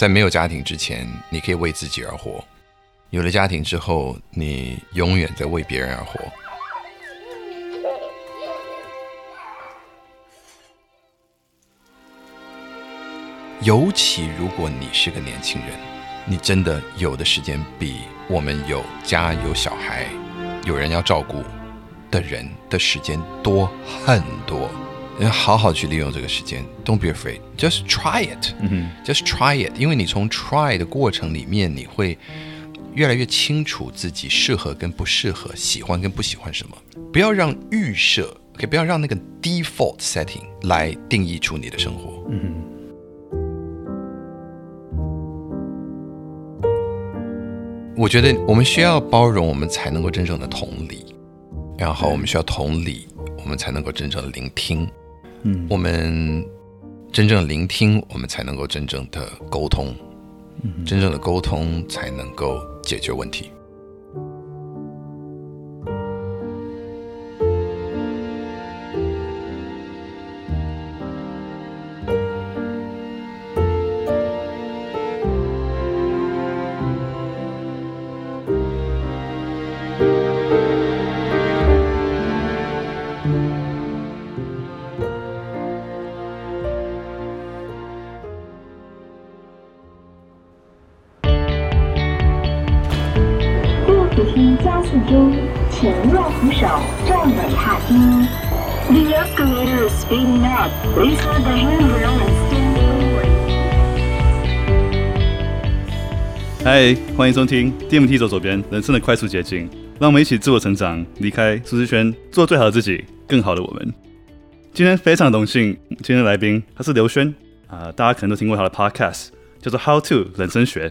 在没有家庭之前，你可以为自己而活；有了家庭之后，你永远在为别人而活。尤其如果你是个年轻人，你真的有的时间比我们有家有小孩、有人要照顾的人的时间多很多。要好好去利用这个时间，Don't be afraid, just try it. Just try it，因为你从 try 的过程里面，你会越来越清楚自己适合跟不适合，喜欢跟不喜欢什么。不要让预设，OK，不要让那个 default setting 来定义出你的生活。嗯。我觉得我们需要包容，我们才能够真正的同理；然后我们需要同理，我们才能够真正的聆听。嗯，我们真正聆听，我们才能够真正的沟通。嗯，真正的沟通才能够解决问题。嗨，欢迎收听 DMT 走左边，人生的快速捷径。让我们一起自我成长，离开舒适圈，做最好的自己，更好的我们。今天非常荣幸，今天的来宾他是刘轩啊、大家可能都听过他的 podcast，叫做 How to 人生学。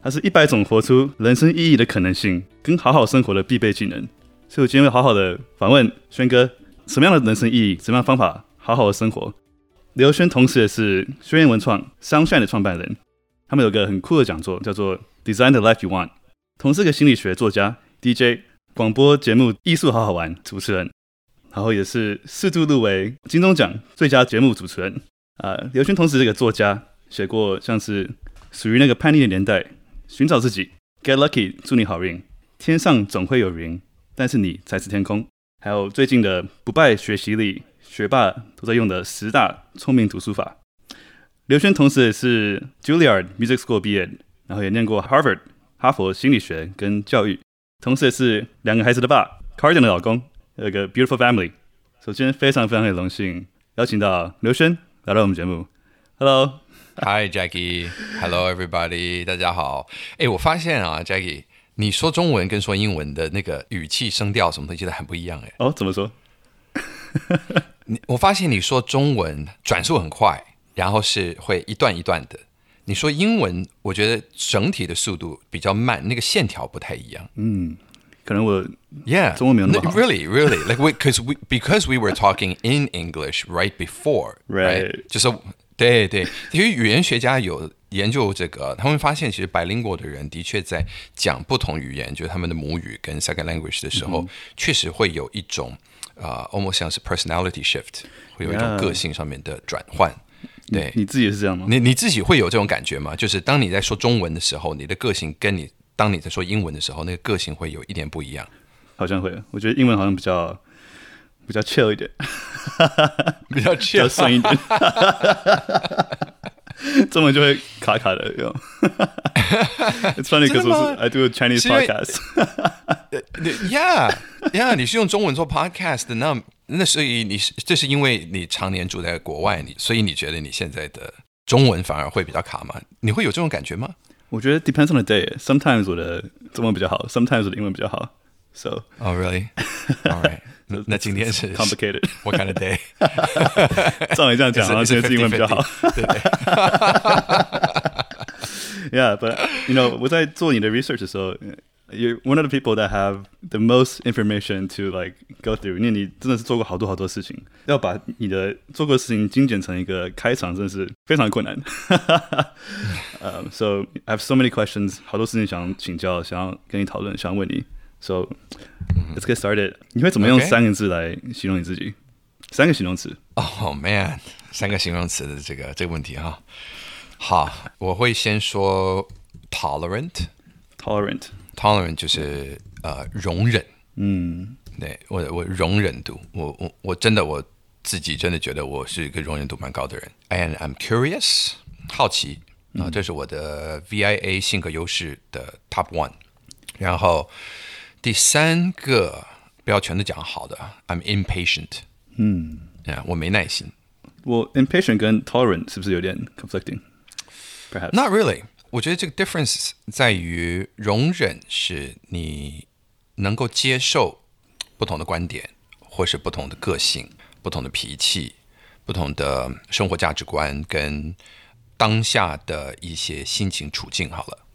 它是一百种活出人生意义的可能性，跟好好生活的必备技能。所以我今天会好好的访问轩哥，什么样的人生意义，什么样的方法，好好的生活。刘轩同时也是轩辕文创 Sunshine 的创办人。他们有个很酷的讲座，叫做 Design the Life You Want。同时，个心理学作家、DJ、广播节目《艺术好好玩》主持人，然后也是四度入围金钟奖最佳节目主持人。啊、刘轩同时这个作家写过像是《属于那个叛逆的年代》、《寻找自己》、《Get Lucky》、祝你好运、天上总会有云，但是你才是天空。还有最近的《不败学习力》，学霸都在用的十大聪明读书法。刘轩同时也是 Juilliard Music School 毕业，然后也念过 Harvard 哈佛心理学跟教育，同时也是两个孩子的爸，Carden 的老公，有一个 beautiful family。首先非常非常的荣幸邀请到刘轩来到我们节目。Hello，Hi Jackie，Hello everybody，大家好。哎，我发现啊，Jackie，你说中文跟说英文的那个语气声调什么东西都很不一样哎。哦，怎么说？你我发现你说中文转速很快。然后是会一段一段的。你说英文，我觉得整体的速度比较慢，那个线条不太一样。嗯，可能我 Yeah，中文没有那么好。Really, really, like we, because we, because we were talking in English right before, right？. 就是对对，因为语言学家有研究这个，他们发现其实 bilingual 的人的确在讲不同语言，就是他们的母语跟 second language 的时候，嗯、确实会有一种啊、uh,，almost 像是 personality shift，会有一种个性上面的转换。Yeah. 对，你自己也是这样吗？你你自己会有这种感觉吗？就是当你在说中文的时候，你的个性跟你当你在说英文的时候，那个个性会有一点不一样。好像会，我觉得英文好像比较比较 chill 一点，比较 chill 顺一点。中文就会卡卡的，有。It's funny because I do a Chinese podcast. Yeah, yeah，你是用中文做 podcast 的那。那所以你是这是因为你常年住在国外，你所以你觉得你现在的中文反而会比较卡吗？你会有这种感觉吗？我觉得 depends on the day. Sometimes 我的中文比较好，sometimes 我的英文比较好。So, oh really? All right. 那今天是 complicated. What kind of day? 照你这样讲，然后今天英文比较好。对对。 Yeah, but you know，我在做你的 research 的时候。You're one of the people that have the most information to like go through。因为你真的是做过好多好多事情，要把你的做过的事情精简成一个开场，真的是非常困难。呃、um,，So I have so many questions，好多事情想请教，想要跟你讨论，想要问你。 So let's get started。你会怎么用三个字来形容你自己.三个形容词。Oh man，三个形容词的这个这个问题哈。好，我会先说 tolerant，tolerant，tolerant 就是呃容忍。嗯，对我我容忍度，我我我真的我自己真的觉得我是一个容忍度蛮高的人。And I'm curious，好奇啊、呃，这是我的 VIA 性格优势的 top one。然后第三个不要全都讲好的，I'm impatient。嗯，啊，我没耐心。我 impatient 跟 tolerant 是不是有点 conflicting？Perhaps，Not really。我觉得这个 difference 在于容忍是你。能够接受不同的观点，或是不同的个性、不同的脾气、不同的生活价值观跟当下的一些心情处境。好了，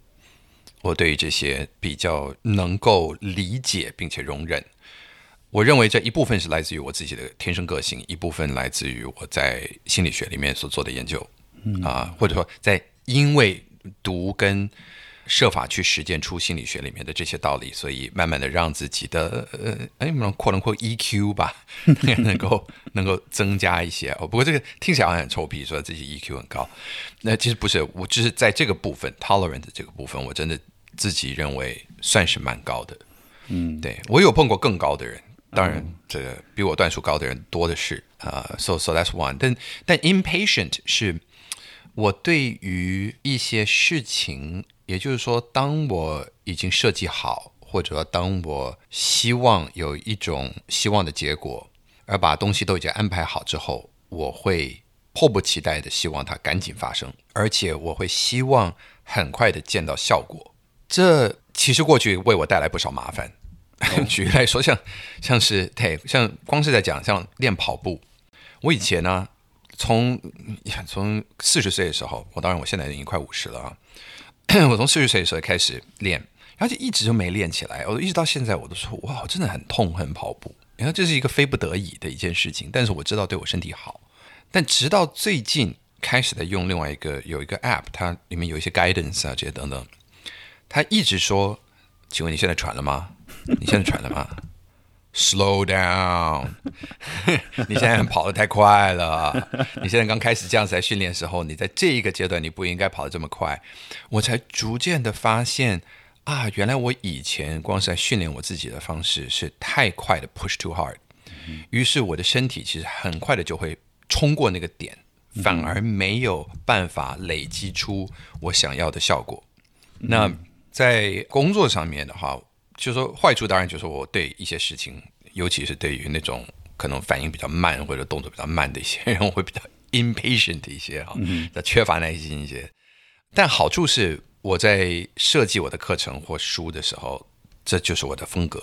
我对于这些比较能够理解并且容忍。我认为这一部分是来自于我自己的天生个性，一部分来自于我在心理学里面所做的研究。嗯啊，或者说在因为读跟。设法去实践出心理学里面的这些道理，所以慢慢的让自己的呃，哎，我们扩能扩 EQ 吧，能够 能够增加一些哦。不过这个听起来好像很臭屁，说自己 EQ 很高，那其实不是，我只是在这个部分 tolerant 这个部分，我真的自己认为算是蛮高的。嗯，对，我有碰过更高的人，当然这个比我段数高的人多的是啊。Uh, so so that's one，但但 impatient 是我对于一些事情。也就是说，当我已经设计好，或者当我希望有一种希望的结果，而把东西都已经安排好之后，我会迫不及待的希望它赶紧发生，而且我会希望很快的见到效果。这其实过去为我带来不少麻烦。举例来说，像像是对，像光是在讲像练跑步，我以前呢，从从四十岁的时候，我当然我现在已经快五十了啊。我从四十岁的时候开始练，然后就一直就没练起来。我一直到现在，我都说哇，我真的很痛恨跑步。然后这是一个非不得已的一件事情，但是我知道对我身体好。但直到最近开始在用另外一个有一个 App，它里面有一些 guidance 啊这些等等，他一直说：“请问你现在喘了吗？你现在喘了吗？” Slow down！你现在跑得太快了。你现在刚开始这样子在训练的时候，你在这一个阶段你不应该跑得这么快。我才逐渐的发现啊，原来我以前光是在训练我自己的方式是太快的 push too hard，于是我的身体其实很快的就会冲过那个点，反而没有办法累积出我想要的效果。那在工作上面的话。就是说，坏处当然就是我对一些事情，尤其是对于那种可能反应比较慢或者动作比较慢的一些人，我会比较 impatient 一些哈，缺乏耐心一些。但好处是，我在设计我的课程或书的时候，这就是我的风格。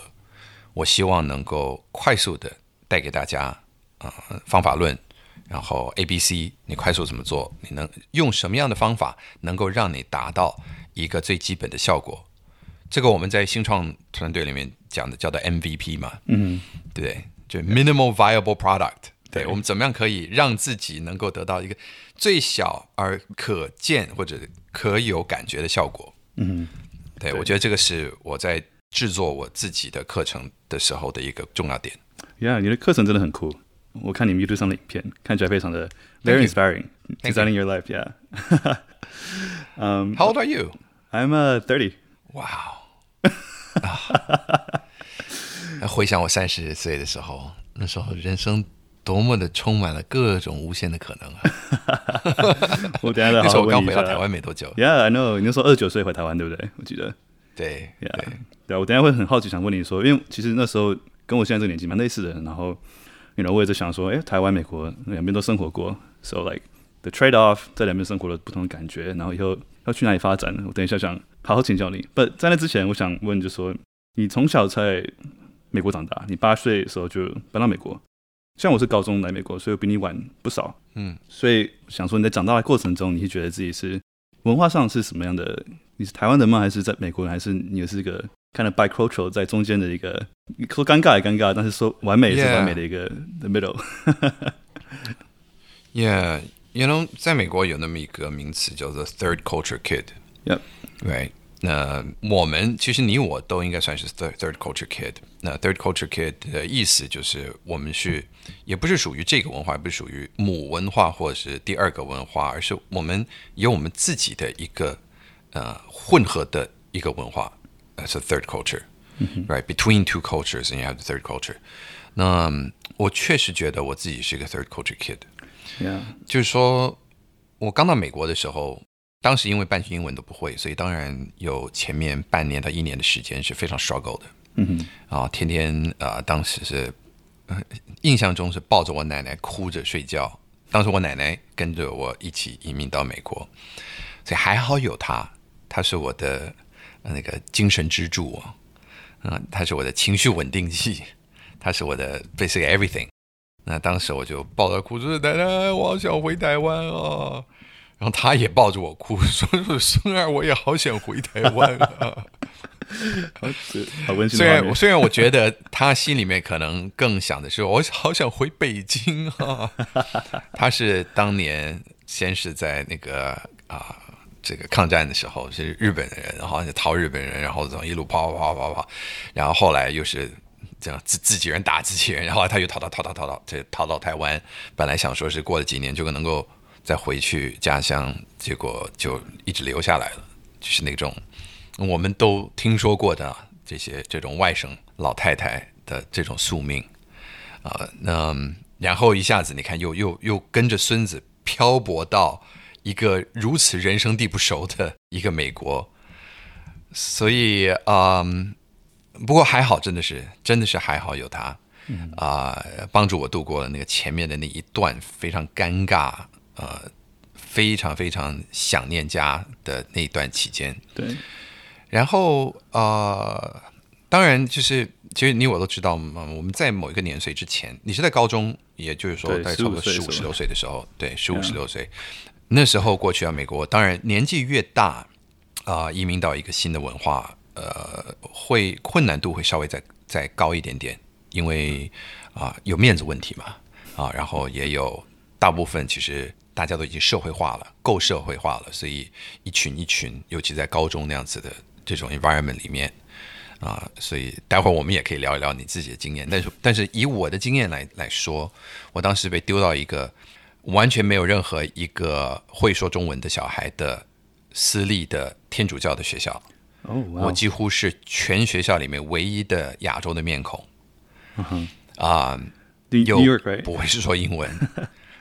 我希望能够快速的带给大家啊、呃、方法论，然后 A、B、C，你快速怎么做？你能用什么样的方法能够让你达到一个最基本的效果？这个我们在新创团队里面讲的叫做 MVP 嘛，嗯，对，就 Minimal Viable Product，对，对我们怎么样可以让自己能够得到一个最小而可见或者可有感觉的效果，嗯，对，对。我觉得这个是我在制作我自己的课程的时候的一个重要点。Yeah，你的课程真的很酷，我看你们 YouTube 上的影片，看起来非常的 very inspiring，designing your life，yeah。um, How old are you? I'm uh, thirty. Wow. 回想我三十岁的时候，那时候人生多么的充满了各种无限的可能啊！我等下再好好问你。那时候我刚回到台湾没多久。Yeah，I know。你那时候二十九岁回台湾，对不对？我记得。对，Yeah，对，对。我等下会很好奇，想问你说，因为其实那时候跟我现在这个年纪蛮类似的。然后，you know，我也在想说，哎，台湾、美国两边都生活过，so like the trade off，在两边生活的不同的感觉，然后以后要去哪里发展？我等一下想好好请教你。But，在那之前，我想问，就说。你从小在美国长大，你八岁的时候就搬到美国。像我是高中来美国，所以我比你晚不少。嗯，所以想说你在长大的过程中，你是觉得自己是文化上是什么样的？你是台湾人吗？还是在美国人？还是你是一个 kind of bicultural 在中间的一个？说尴尬也尴尬，但是说完美也是完美的一个 the middle。Yeah，you know，在美国有那么一个名词叫做 third culture kid。Yep，right。那我们其实你我都应该算是 third third culture kid。那 third culture kid 的意思就是我们是也不是属于这个文化，也不是属于母文化或者是第二个文化，而是我们有我们自己的一个呃混合的一个文化。That's a third culture, right? Between two cultures, and you have the third culture. 那我确实觉得我自己是一个 third culture kid。Yeah. 就是说我刚到美国的时候。当时因为半句英文都不会，所以当然有前面半年到一年的时间是非常 struggle 的。嗯哼，啊，天天啊、呃，当时是、呃、印象中是抱着我奶奶哭着睡觉。当时我奶奶跟着我一起移民到美国，所以还好有她，她是我的、呃、那个精神支柱啊，嗯、呃，她是我的情绪稳定剂，她是我的 basically everything。那当时我就抱着哭着奶奶，我好想回台湾啊。然后他也抱着我哭，说：“说孙儿，我也好想回台湾啊。”好温馨。虽然虽然我觉得他心里面可能更想的是，我好想回北京啊。他是当年先是在那个啊这个抗战的时候是日本人，然后就逃日本人，然后从一路跑跑跑跑跑，然后后来又是这样自自己人打自己人，然后他又逃逃逃逃逃逃，这逃到台湾。本来想说是过了几年就能够。再回去家乡，结果就一直留下来了。就是那种我们都听说过的这些这种外省老太太的这种宿命啊、呃。那然后一下子你看又，又又跟着孙子漂泊到一个如此人生地不熟的一个美国。所以啊、呃，不过还好，真的是真的是还好有他啊、呃，帮助我度过了那个前面的那一段非常尴尬。呃，非常非常想念家的那段期间，对。然后呃，当然就是，其实你我都知道嘛，我们在某一个年岁之前，你是在高中，也就是说大概差不多十五十六岁的时候，对，十五十六岁，那时候过去啊，美国，当然年纪越大啊、呃，移民到一个新的文化，呃，会困难度会稍微再再高一点点，因为啊、有面子问题嘛，啊，然后也有大部分其实。大家都已经社会化了，够社会化了，所以一群一群，尤其在高中那样子的这种 environment 里面啊，所以待会儿我们也可以聊一聊你自己的经验。但是，但是以我的经验来来说，我当时被丢到一个完全没有任何一个会说中文的小孩的私立的天主教的学校。哦，我几乎是全学校里面唯一的亚洲的面孔。啊，有不会是说英文。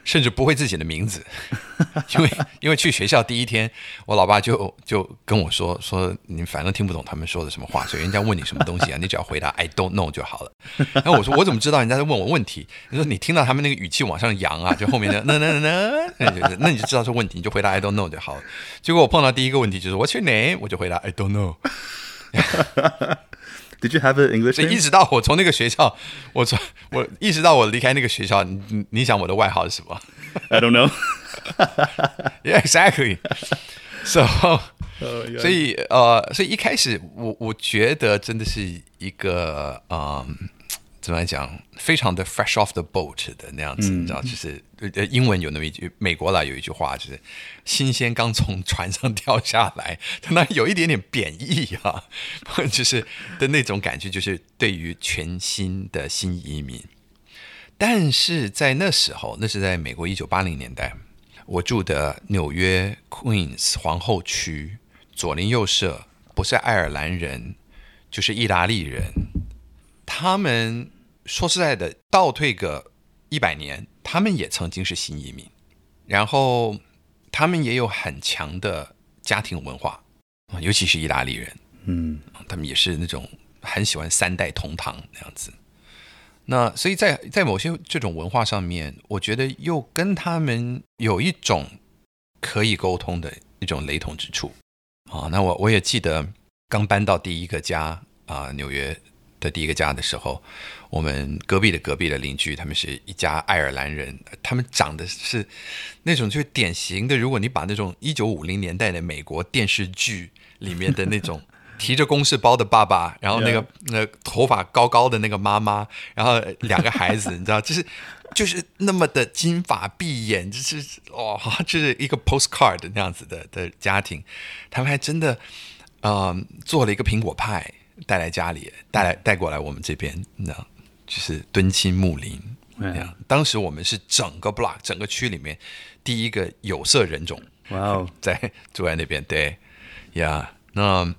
甚至不会自己的名字，因为因为去学校第一天，我老爸就就跟我说说，你反正听不懂他们说的什么话，所以人家问你什么东西啊，你只要回答 I don't know 就好了。然后我说我怎么知道人家在问我问题？你说你听到他们那个语气往上扬啊，就后面的那那那那，那就那你就知道是问题，你就回答 I don't know 就好了。结果我碰到第一个问题就是 What's your name？我就回答 I don't know。Did you have an English name? 所以一直到我从那个学校，我从我一直到我离开那个学校，你你想我的外号是什么？I don't know. Yeah, exactly. So，、oh, yeah. 所以呃，所以一开始我我觉得真的是一个嗯。怎么来讲？非常的 fresh off the boat 的那样子，嗯、你知道，就是呃，英文有那么一句，美国啦有一句话，就是新鲜刚从船上掉下来，那有一点点贬义啊，就是的那种感觉，就是对于全新的新移民。但是在那时候，那是在美国一九八零年代，我住的纽约 Queens 皇后区，左邻右舍不是爱尔兰人，就是意大利人。他们说实在的，倒退个一百年，他们也曾经是新移民，然后他们也有很强的家庭文化，尤其是意大利人，嗯，他们也是那种很喜欢三代同堂那样子。那所以在在某些这种文化上面，我觉得又跟他们有一种可以沟通的一种雷同之处。啊，那我我也记得刚搬到第一个家啊，纽约。的第一个家的时候，我们隔壁的隔壁的邻居，他们是一家爱尔兰人，他们长得是那种就是典型的，如果你把那种一九五零年代的美国电视剧里面的那种提着公事包的爸爸，然后那个那头发高高的那个妈妈，然后两个孩子，你知道，就是就是那么的金发碧眼，就是哇，就是一个 postcard 那样子的的家庭，他们还真的。嗯，做了一个苹果派带来家里，带来带过来我们这边，那就是敦亲睦邻。当时我们是整个 block 整个区里面第一个有色人种，哇哦，在住在那边，对，呀，那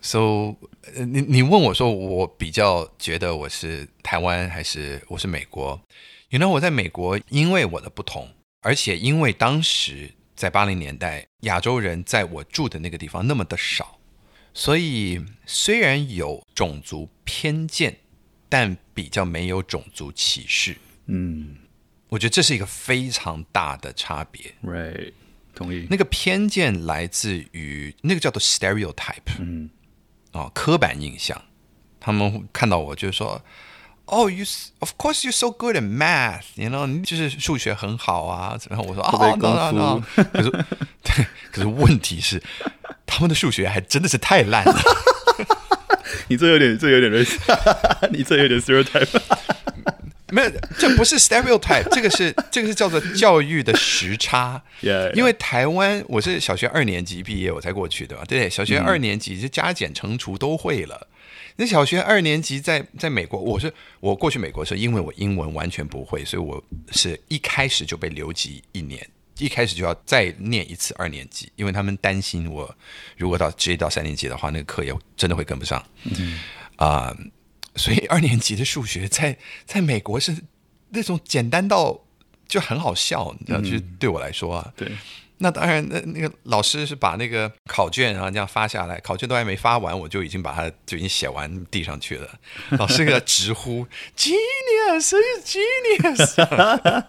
so 你你问我说，我比较觉得我是台湾还是我是美国？原来我在美国，因为我的不同，而且因为当时在八零年代，亚洲人在我住的那个地方那么的少，所以虽然有种族偏见，但比较没有种族歧视。嗯，我觉得这是一个非常大的差别。Right，同意。那个偏见来自于那个叫做 stereotype，嗯，哦，刻板印象。他们看到我就是说。哦、oh,，you of course you're so good at math，you know，你就是数学很好啊。然后我说哦，no no no，可是对，可是问题是他们的数学还真的是太烂了。你这有点，这有点类似，你这有点 stereotype。没有，这不是 stereotype，这个是这个是叫做教育的时差。Yeah, yeah. 因为台湾我是小学二年级毕业我才过去的嘛，对，小学二年级就加减乘除都会了。那小学二年级在在美国，我是我过去美国的时候，因为我英文完全不会，所以我是一开始就被留级一年，一开始就要再念一次二年级，因为他们担心我如果到直接到三年级的话，那个课也真的会跟不上。嗯啊、呃，所以二年级的数学在在美国是那种简单到就很好笑，你知道，就是对我来说啊，对。那当然，那那个老师是把那个考卷然后这样发下来，考卷都还没发完，我就已经把它就已经写完递上去了。老师给他直呼 genius，genius。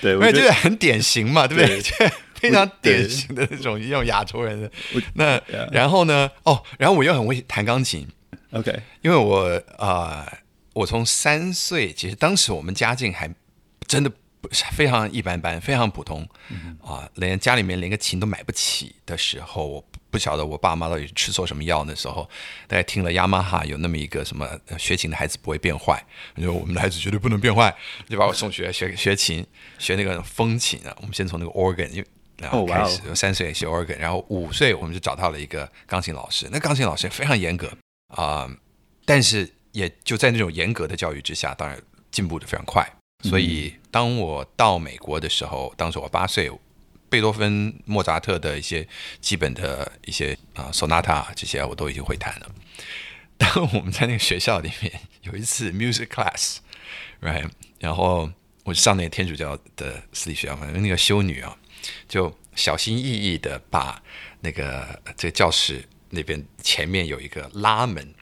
对，因为这个很典型嘛，对不对？对非常典型的那种用亚洲人的。那然后呢？哦，然后我又很会弹钢琴。OK，因为我啊、呃，我从三岁，其实当时我们家境还真的。非常一般般，非常普通，嗯、啊，连家里面连个琴都买不起的时候，我不晓得我爸妈到底吃错什么药。那时候，大家听了雅马哈有那么一个什么学琴的孩子不会变坏，就我们的孩子绝对不能变坏，就把我送学学学琴，学那个风琴啊。我们先从那个 organ 然后开始，哦、三岁学 organ，然后五岁我们就找到了一个钢琴老师。那钢琴老师也非常严格啊，但是也就在那种严格的教育之下，当然进步的非常快。所以，当我到美国的时候，当时我八岁，贝多芬、莫扎特的一些基本的一些啊，sonata 这些我都已经会弹了。当我们在那个学校里面有一次 music class，right，然后我上那个天主教的私立学校，反正那个修女啊，就小心翼翼的把那个这个教室那边前面有一个拉门。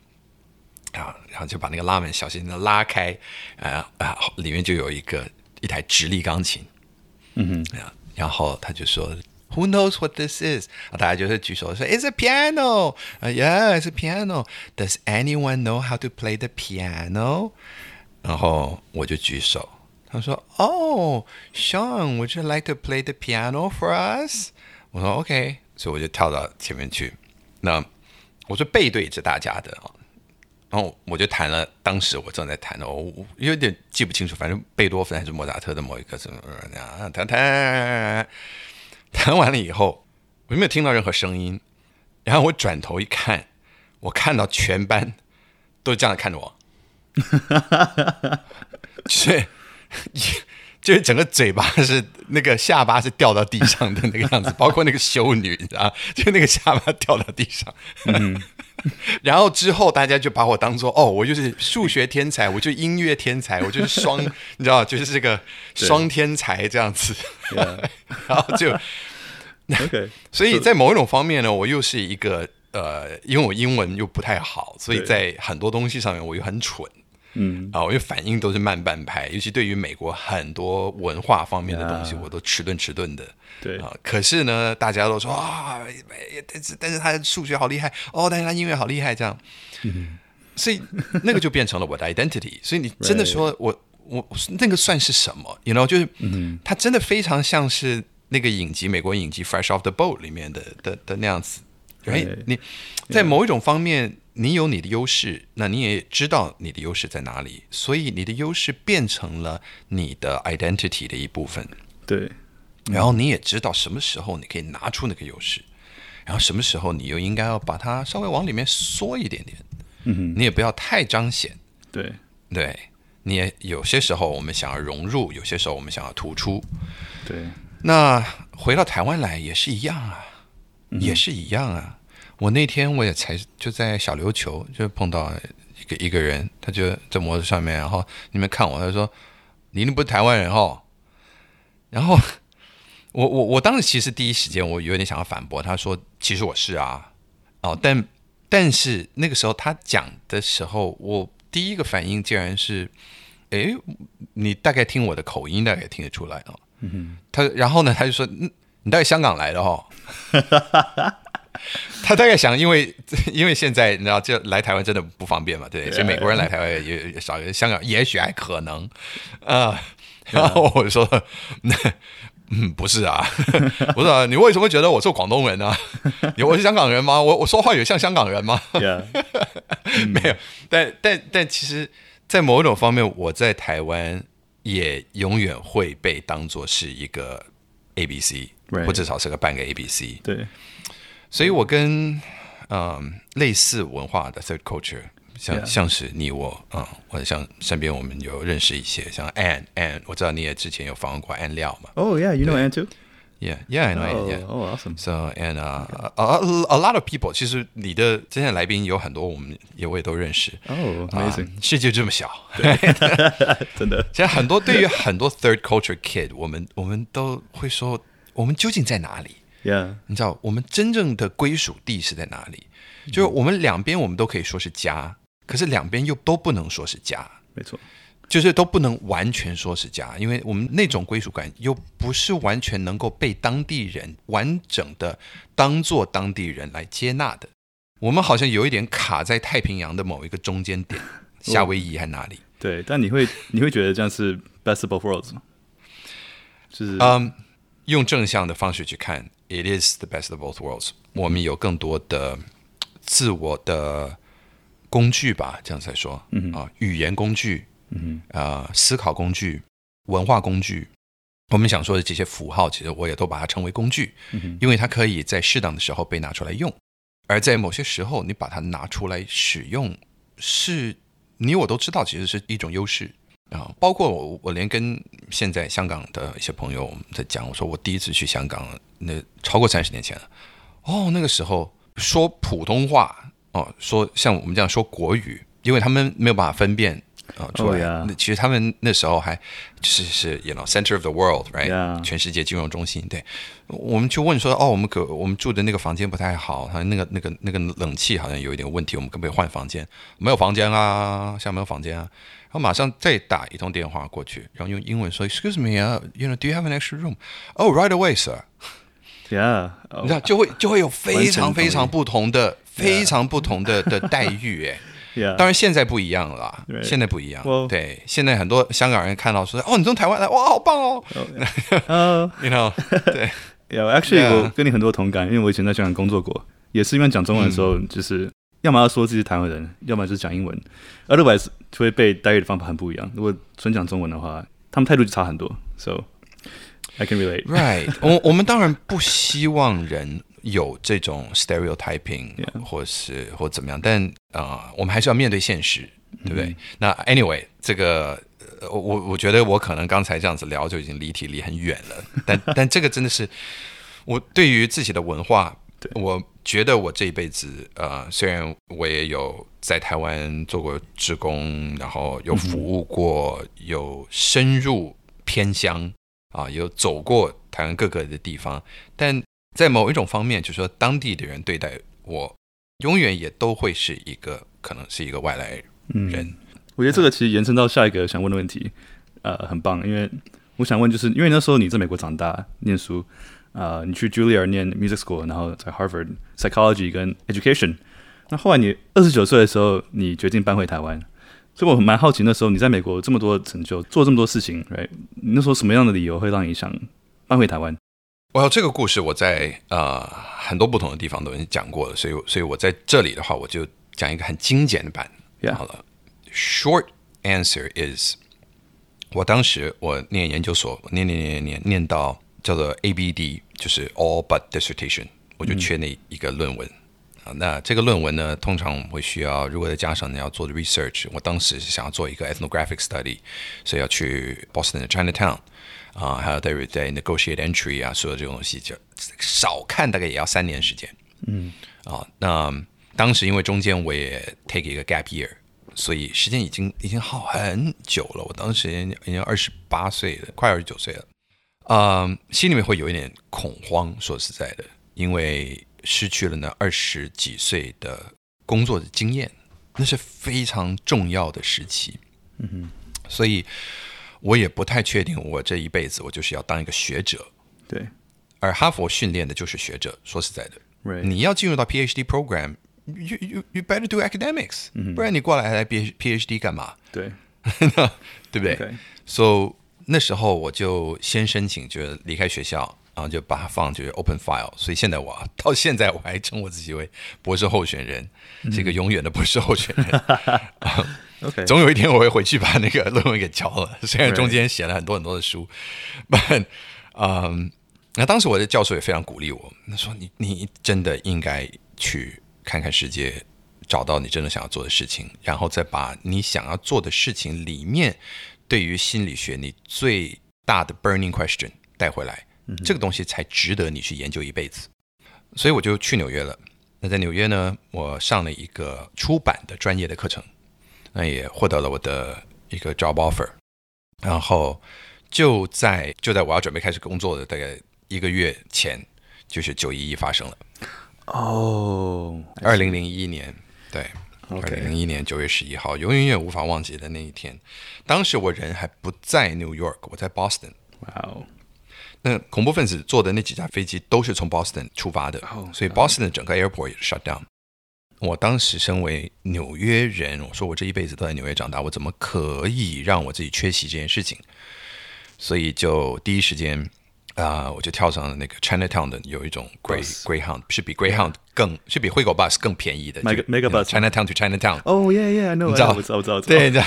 啊，然后就把那个拉门小心的拉开，啊啊，里面就有一个一台直立钢琴，嗯然后他就说，Who knows what this is？啊，大家就是举手说，It's a piano。啊，Yeah，it's a piano。Does anyone know how to play the piano？然后我就举手，他说，Oh, Sean，would you like to play the piano for us？我说 OK，所以我就跳到前面去。那我是背对着大家的啊。然后我就弹了，当时我正在弹的，我有点记不清楚，反正贝多芬还是莫扎特的某一个什么弹弹弹，弹完了以后，我就没有听到任何声音。然后我转头一看，我看到全班都这样看着我，就是 就是整个嘴巴是那个下巴是掉到地上的那个样子，包括那个修女，你知道，就那个下巴掉到地上。然后之后，大家就把我当做哦，我就是数学天才，我就是音乐天才，我就是双，你知道，就是这个双天才这样子。然后就，OK，所以在某一种方面呢，我又是一个呃，因为我英文又不太好，所以在很多东西上面我又很蠢。嗯啊，我又反应都是慢半拍，尤其对于美国很多文化方面的东西，我都迟钝迟钝的。对啊，可是呢，大家都说啊，但是但是他数学好厉害哦，但是他音乐好厉害，这样，嗯，所以那个就变成了我的 identity。所以你真的说我我那个算是什么？You know，就是，嗯，他真的非常像是那个影集，美国影集《Fresh Off the Boat》里面的的的那样子。哎，你在某一种方面。你有你的优势，那你也知道你的优势在哪里，所以你的优势变成了你的 identity 的一部分。对，然后你也知道什么时候你可以拿出那个优势，然后什么时候你又应该要把它稍微往里面缩一点点，嗯哼，你也不要太彰显，对。对，你也有些时候我们想要融入，有些时候我们想要突出，对。那回到台湾来也是一样啊，嗯、也是一样啊。我那天我也才就在小琉球就碰到一个一个人，他就在摩托上面，然后你们看我，他说：“你一定不是台湾人哦。”然后。我我我当时其实第一时间我有点想要反驳，他说其实我是啊，哦，但但是那个时候他讲的时候，我第一个反应竟然是，哎，你大概听我的口音大概听得出来哦。嗯。他然后呢，他就说，嗯，你大概香港来的哦。他大概想，因为 因为现在你知道，这来台湾真的不方便嘛，对，所以美国人来台湾也少，香港也许还可能啊。然后我就说那。嗯，不是啊，不是啊，你为什么觉得我是广东人呢、啊？我是香港人吗？我我说话有像香港人吗没有，但但但其实，在某种方面，我在台湾也永远会被当做是一个 A B C，Right. 或至少是个半个 A B C。对，所以我跟嗯类似文化的 Third Culture。像.像是你我啊、嗯，或者像身边我们有认识一些，像 Ann Ann，我知道你也之前有访问过 Ann 廖嘛。Oh yeah, you know Ann too. Yeah, yeah, I know. Oh, yeah. oh, awesome. So and uh, a a lot of people，其实你的今天来宾有很多，我们也我也都认识。Oh, amazing. 世界这么小，对，真的。其实很多对于很多 Third Culture Kid，我们我们都会说，我们究竟在哪里？Yeah，你知道我们真正的归属地是在哪里？就是我们两边我们都可以说是家。可是两边又都不能说是家，没错，就是都不能完全说是家，因为我们那种归属感又不是完全能够被当地人完整的当做当地人来接纳的。我们好像有一点卡在太平洋的某一个中间点，夏威夷还哪里？对，但你会你会觉得这样是 best of both worlds 吗？就是嗯，um, 用正向的方式去看，it is the best of both worlds。我们有更多的自我的。工具吧，这样才说，嗯啊，语言工具，嗯啊，思考工具，文化工具，我们想说的这些符号，其实我也都把它称为工具，嗯，因为它可以在适当的时候被拿出来用，而在某些时候，你把它拿出来使用，是你我都知道，其实是一种优势啊。包括我，我连跟现在香港的一些朋友在讲，我说我第一次去香港，那超过三十年前了，哦，那个时候说普通话。哦，说像我们这样说国语，因为他们没有办法分辨啊、哦、出来。Oh, yeah. 其实他们那时候还就是是，you know, center of the world，right？Yeah. 全世界金融中心。对，我们去问说，哦，我们可我们住的那个房间不太好，好像那个那个那个冷气好像有一点问题，我们可不可以换房间？没有房间啊，现在没有房间啊。然后马上再打一通电话过去，然后用英文说，Excuse me 啊，you know，do you have an extra room？Oh，right away, sir。Yeah，你知道就会就会有非常非常不同的。非常不同的的待遇，哎，Yeah. 当然现在不一样了，Right. 现在不一样。Well, 对，现在很多香港人看到说，哦，你从台湾来，哇，好棒哦。哦，You know，对，Yeah，actually，我跟你很多同感，因为我以前在香港工作过，也是因为讲中文的时候，就是要么要说自己是台湾人，要么就是讲英文，otherwise 就会被待遇的方法很不一样。如果纯讲中文的话，他们态度就差很多。So I can relate. Right，我我们当然不希望人。有这种 stereotyping，或是或怎么样，但啊、呃，我们还是要面对现实，对不对？嗯、那 anyway，这个我我觉得我可能刚才这样子聊就已经离题离很远了，但但这个真的是我对于自己的文化，对我觉得我这一辈子，呃，虽然我也有在台湾做过职工，然后有服务过，嗯、有深入偏乡啊，有走过台湾各个的地方，但。在某一种方面，就是说当地的人对待我，永远也都会是一个可能是一个外来人。嗯，我觉得这个其实延伸到下一个想问的问题，呃，很棒，因为我想问，就是因为那时候你在美国长大念书，啊、呃，你去 Juilliard 念 Music School，然后在 Harvard Psychology 跟 Education，那后来你二十九岁的时候，你决定搬回台湾，所以我蛮好奇，那时候你在美国这么多成就，做这么多事情，right？你那时候什么样的理由会让你想搬回台湾？我、well, 这个故事我在呃很多不同的地方都已经讲过了，所以所以我在这里的话，我就讲一个很精简的版。好了，Short answer is，我当时我念研究所，念念念念念到叫做 ABD，就是 All But Dissertation，我就缺那一个论文。啊，那这个论文呢，通常我们会需要，如果再加上你要做的 research，我当时是想要做一个 ethnographic study，所以要去 Boston 的 Chinatown，啊，还有在在 negotiate entry 啊，所有这种东西，就少看大概也要三年时间。嗯，啊，那当时因为中间我也 take 一个 gap year，所以时间已经已经好很久了。我当时已经二十八岁了，快二十九岁了，啊，心里面会有一点恐慌，说实在的，因为。失去了那二十几岁的工作的经验，那是非常重要的时期。嗯哼，所以我也不太确定，我这一辈子我就是要当一个学者。对，而哈佛训练的就是学者。说实在的，Right. 你要进入到 PhD program，you you you better do academics，嗯，不然你过来还来 PhD 干嘛？对，对不对？Okay. 那时候我就先申请，就离开学校。然后就把它放就是 open file，所以现在我 到现在我还称我自己为博士候选人，是一个永远的博士候选人。OK，总有一天我会回去把那个论文给交了，虽然中间写了很多很多的书。But，嗯，那当时我的教授也非常鼓励我，他说你你真的应该去看看世界，找到你真的想要做的事情，然后再把你想要做的事情里面对于心理学你最大的 burning question 带回来。这个东西才值得你去研究一辈子，所以我就去纽约了。那在纽约呢，我上了一个出版的专业的课程，那也获得了我的一个 job offer。然后就在就在我要准备开始工作的大概一个月前，就是九一一发生了。哦，二零零一年，对，二零零一年九月十一号，永远也无法忘记的那一天。当时我人还不在 New York，我在 Boston。哇哦。那恐怖分子坐的那几架飞机都是从 Boston 出发的，oh, 所以 Boston 的整个 airport 也是 shut down。我当时身为纽约人，我说我这一辈子都在纽约长大，我怎么可以让我自己缺席这件事情？所以就第一时间啊、呃，我就跳上了那个 Chinatown 的有一种 Grey Bus. Greyhound，是比 Greyhound 更 Yeah. 是比灰狗 bus 更便宜的，Mega Mega Bus Chinatown to Chinatown。哦，yeah yeah，no，你知道我知道我知道，对对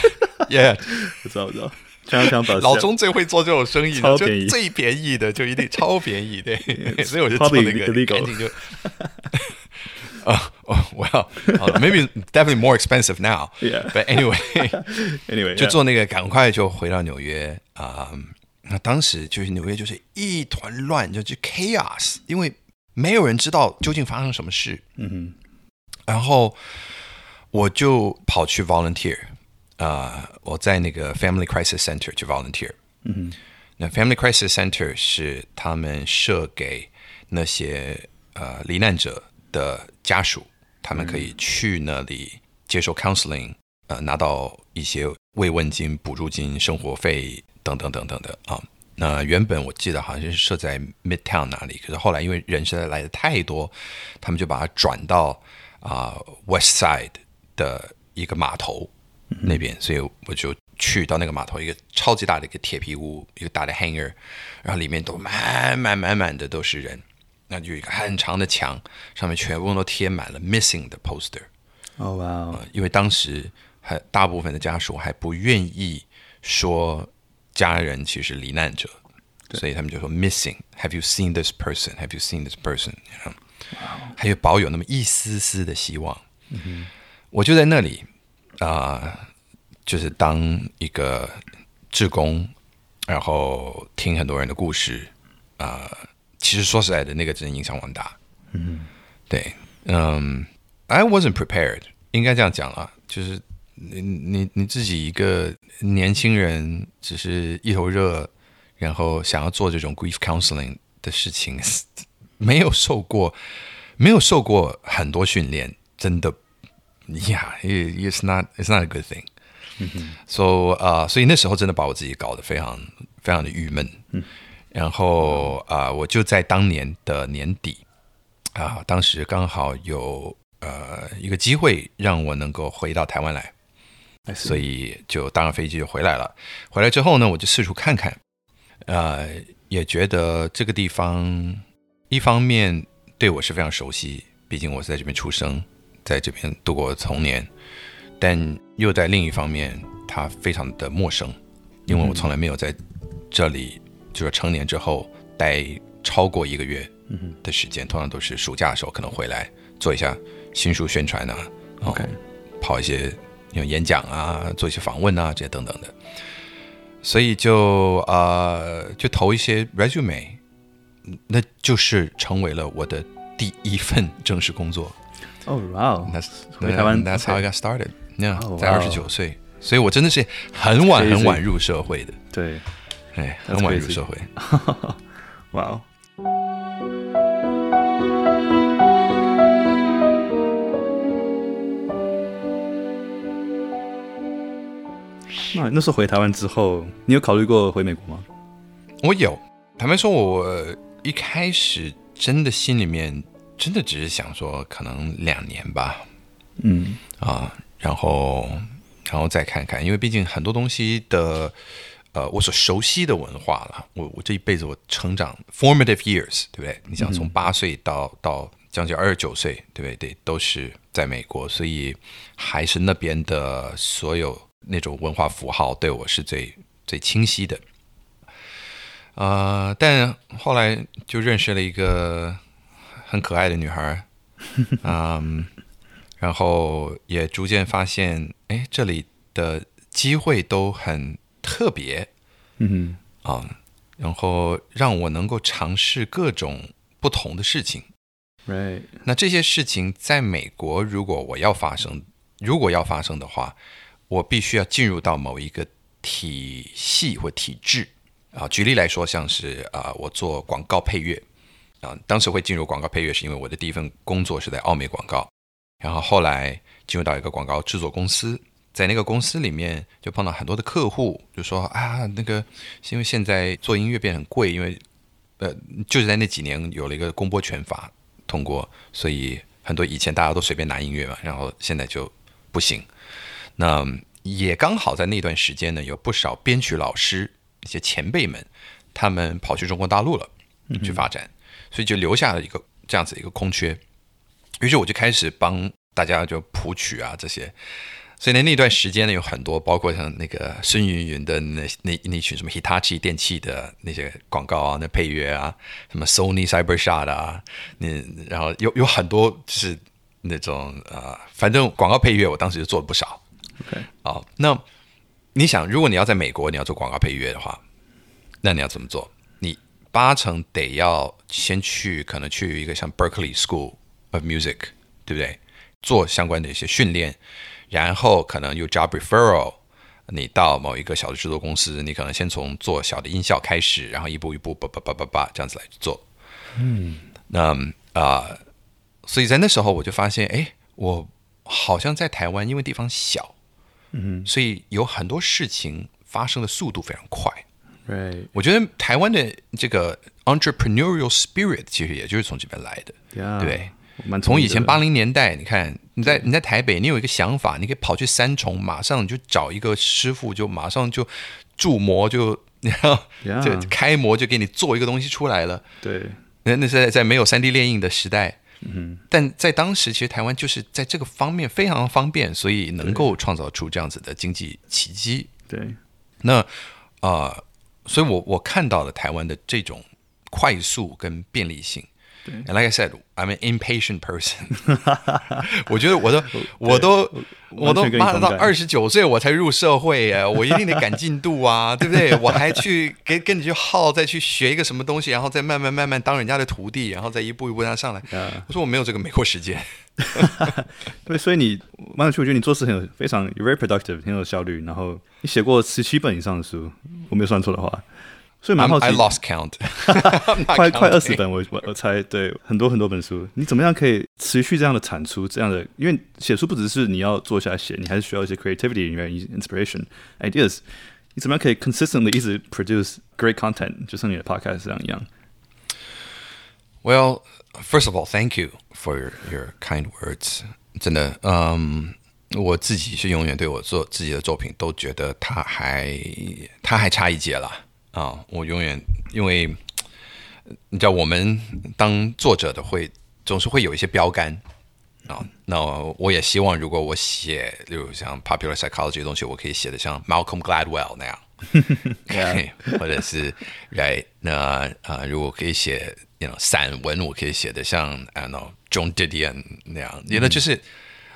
，yeah，我知道我知道。老钟最会做这种生意，超便宜，最便宜的就一定超便宜，对，所以我就做那个，赶紧就，啊，哦，我要，maybe definitely more expensive now，but anyway，anyway，就做那个，赶快就回到纽约啊。那当时就是纽约就是一团乱，就是 chaos，因为没有人知道究竟发生什么事。嗯哼，然后我就跑去 volunteer。啊，uh, 我在那个 Family Crisis Center 去 volunteer。嗯哼，那 Family Crisis Center 是他们设给那些呃罹难者的家属，他们可以去那里接受 counseling，呃，拿到一些慰问金、补助金、生活费等等等等的啊。那原本我记得好像是设在 Midtown 那里，可是后来因为人实在来的太多，他们就把它转到啊、呃、West Side 的一个码头。那边，所以我就去到那个码头，一个超级大的一个铁皮屋，一个大的 hangar，然后里面都满满满满的都是人，那就有一个很长的墙，上面全部都贴满了 missing 的 poster。哦哇！因为当时还大部分的家属还不愿意说家人其实罹难者，所以他们就说 missing。Have you seen this person? Have you seen this person? You know? 还有保有那么一丝丝的希望。嗯，我就在那里。啊、呃，就是当一个志工，然后听很多人的故事，啊、呃，其实说实在的，那个真的影响很大。嗯，对，嗯，I wasn't prepared，应该这样讲啊，就是你你你自己一个年轻人，只是一头热，然后想要做这种 grief counseling 的事情，没有受过，没有受过很多训练，真的。Yeah, it's not, it's not a good thing. So 啊、uh，所以那时候真的把我自己搞得非常非常的郁闷。然后啊，uh, 我就在当年的年底啊，uh, 当时刚好有呃一个机会让我能够回到台湾来.所以就搭上飞机就回来了。回来之后呢，我就四处看看，呃，也觉得这个地方一方面对我是非常熟悉，毕竟我是在这边出生。在这边度过童年，但又在另一方面，他非常的陌生，因为我从来没有在这里，就是成年之后待超过一个月的时间，通常都是暑假的时候可能回来做一下新书宣传啊，OK，跑一些有演讲啊，做一些访问啊这些等等的，所以就呃就投一些 resume，那就是成为了我的第一份正式工作。哦，哇，That's 回台湾，That's how I got started。那 Oh, 在二十九岁，所以我真的是很晚很晚入社会的。对，哎，很晚入社会。哇那那时候回台湾之后，你有考虑过回美国吗？我有，坦白说，我一开始真的心里面真的只是想说，可能两年吧。嗯啊，然后然后再看看，因为毕竟很多东西的，呃，我所熟悉的文化了，我我这一辈子我成长 formative years，对不对？你想从八岁到、嗯、到将近二十九岁，对不对？都是在美国，所以还是那边的所有那种文化符号对我是最最清晰的。啊、呃，但后来就认识了一个很可爱的女孩，嗯。然后也逐渐发现，哎，这里的机会都很特别，嗯啊，然后让我能够尝试各种不同的事情。Right. 那这些事情在美国，如果我要发生，如果要发生的话，我必须要进入到某一个体系或体制啊。举例来说，像是啊，我做广告配乐啊，当时会进入广告配乐，是因为我的第一份工作是在奥美广告。然后后来进入到一个广告制作公司，在那个公司里面就碰到很多的客户，就说啊，那个因为现在做音乐变很贵，因为呃就是在那几年有了一个公播权法通过，所以很多以前大家都随便拿音乐嘛，然后现在就不行。那也刚好在那段时间呢，有不少编曲老师一些前辈们，他们跑去中国大陆了去发展，所以就留下了一个这样子一个空缺。于是我就开始帮大家就谱曲啊这些，所以呢那段时间呢有很多，包括像那个孙芸芸的那那那群什么 Hitachi 电器的那些广告啊，那配乐啊，什么 Sony Cybershot 啊，那然后有有很多就是那种呃，反正广告配乐我当时就做了不少。OK，好，那你想，如果你要在美国你要做广告配乐的话，那你要怎么做？你八成得要先去，可能去一个像 Berkeley School。Of music，对不对？做相关的一些训练，然后可能有 job referral，你到某一个小的制作公司，你可能先从做小的音效开始，然后一步一步叭叭叭叭叭这样子来做。嗯，那啊、呃，所以在那时候我就发现，哎，我好像在台湾，因为地方小，嗯，所以有很多事情发生的速度非常快。Right. 我觉得台湾的这个 entrepreneurial spirit 其实也就是从这边来的，Yeah. 对。从以前八零年代，你看你在你在台北，你有一个想法，你可以跑去三重，马上就找一个师傅，就马上就铸模，就 然后就开模，就给你做一个东西出来了。对，那那是在在没有三 D 列印的时代，嗯，但在当时，其实台湾就是在这个方面非常方便，所以能够创造出这样子的经济奇迹。对，那啊、呃，所以我我看到了台湾的这种快速跟便利性。And like I said, I'm an impatient person. 我觉得我都我都我都妈到二十九岁我才入社会哎，我一定得赶进度啊，对不对？我还去跟跟你去耗，再去学一个什么东西，然后再慢慢慢慢当人家的徒弟，然后再一步一步让他上来。我说我没有这个美国时间。对，所以你蛮有趣，我觉得你做事很有非常 very productive，很有效率。然后你写过十七本以上的书，我没有算错的话。所以蛮好奇 I lost count，快快二十本我，我我我猜对很多很多本书，你怎么样可以持续这样的产出这样的？因为写书不只是你要坐下来写，你还是需要一些 creativity、inspiration、ideas。你怎么样可以 consistently 一直 produce great content，就像你的 podcast 这样一样？Well, first of all, thank you for your, your kind words。真的，嗯，我自己是永远对我做自己的作品都觉得他还他还差一截了。 啊，我永远因为你知道，我们当作者的会总是会有一些标杆啊。那我也希望，如果我写，例如像 popular psychology 的东西，我可以写的像 Malcolm Gladwell 那样. 或者是来那啊、呃，如果可以写，you know, 散文，我可以写的像 I don't know John Didion 那样，也、嗯、呢就是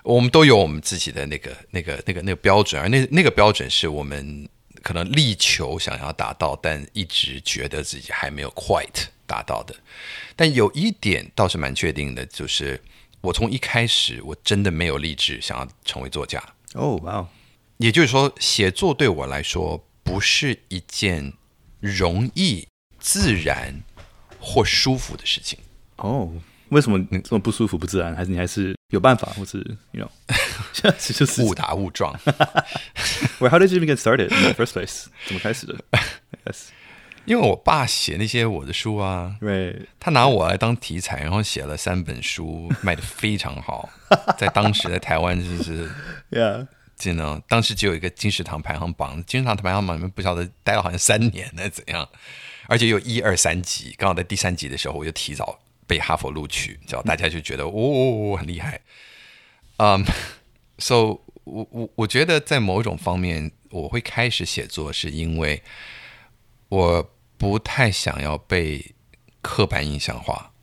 我们都有我们自己的那个、那个、那个、那个标准，而那那个标准是我们可能力求想要达到，但一直觉得自己还没有 quite 达到的。但有一点倒是蛮确定的，就是我从一开始我真的没有立志想要成为作家。哦，哇！也就是说，写作对我来说不是一件容易、自然或舒服的事情。哦，为什么你这么不舒服、不自然？还是你还是有办法，或是 you know，现在就是误打误撞。Well, how did you even get started in the first place？怎么开始的？Yes. 因为我爸写那些我的书啊，Right. 他拿我来当题材，然后写了三本书，卖的非常好，在当时在台湾就是，Yeah。真的，当时只有一个金石堂排行榜，金石堂排行榜里面不晓得待了好像三年呢，怎样？而且有一二三集，刚好在第三集的时候，我就提早被哈佛录取，知道大家就觉得哦，很厉害。嗯、um,，so 我我我觉得在某种方面，我会开始写作，是因为我不太想要被刻板印象化。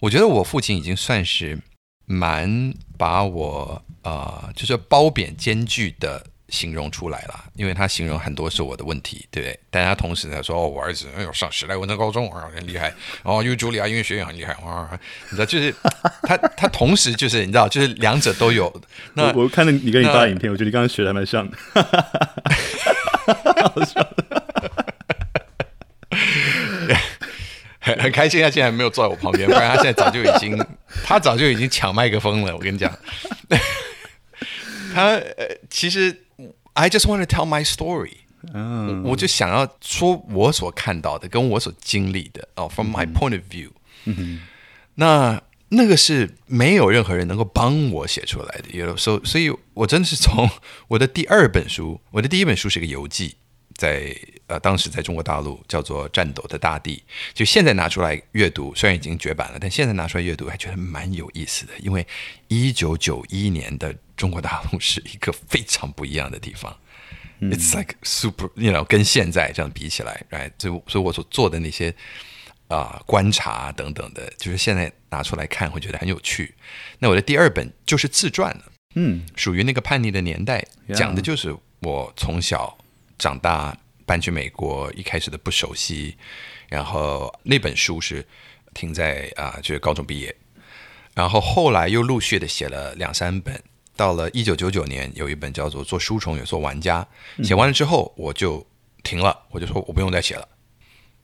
我觉得我父亲已经算是。蛮把我呃，就是褒贬兼具的形容出来了，因为他形容很多是我的问题，对不对？但他同时呢说，哦，我儿子哎呦上史莱文的高中啊很厉害，哦，因为茱莉亚音乐学院很厉害哇，你知道就是他他同时就是你知道就是两者都有。那我，我看了你跟你爸的影片，我觉得你刚刚学的还蛮像的，好笑的。很很开心，他现在没有坐在我旁边，不然他现在早就已经，他早就已经抢麦克风了。我跟你讲，他呃，其实 I just want to tell my story，嗯，我就想要说我所看到的，跟我所经历的哦，from my point of view，那那个是没有任何人能够帮我写出来的，有时候，所以我真的是从我的第二本书，我的第一本书是个游记。在呃，当时在中国大陆叫做《战斗的大地》，就现在拿出来阅读，虽然已经绝版了，但现在拿出来阅读还觉得蛮有意思的。因为一九九一年的中国大陆是一个非常不一样的地方，嗯，It's like super，you know，跟现在这样比起来，right？就所以我所做的那些啊、呃、观察等等的，就是现在拿出来看会觉得很有趣。那我的第二本就是自传了，嗯，属于那个叛逆的年代，讲的就是我从小。长大搬去美国，一开始的不熟悉，然后那本书是停在啊、呃，就是高中毕业，然后后来又陆续的写了两三本，到了一九九九年有一本叫做《做书虫也做玩家》，写完了之后我就停了，我就说我不用再写了。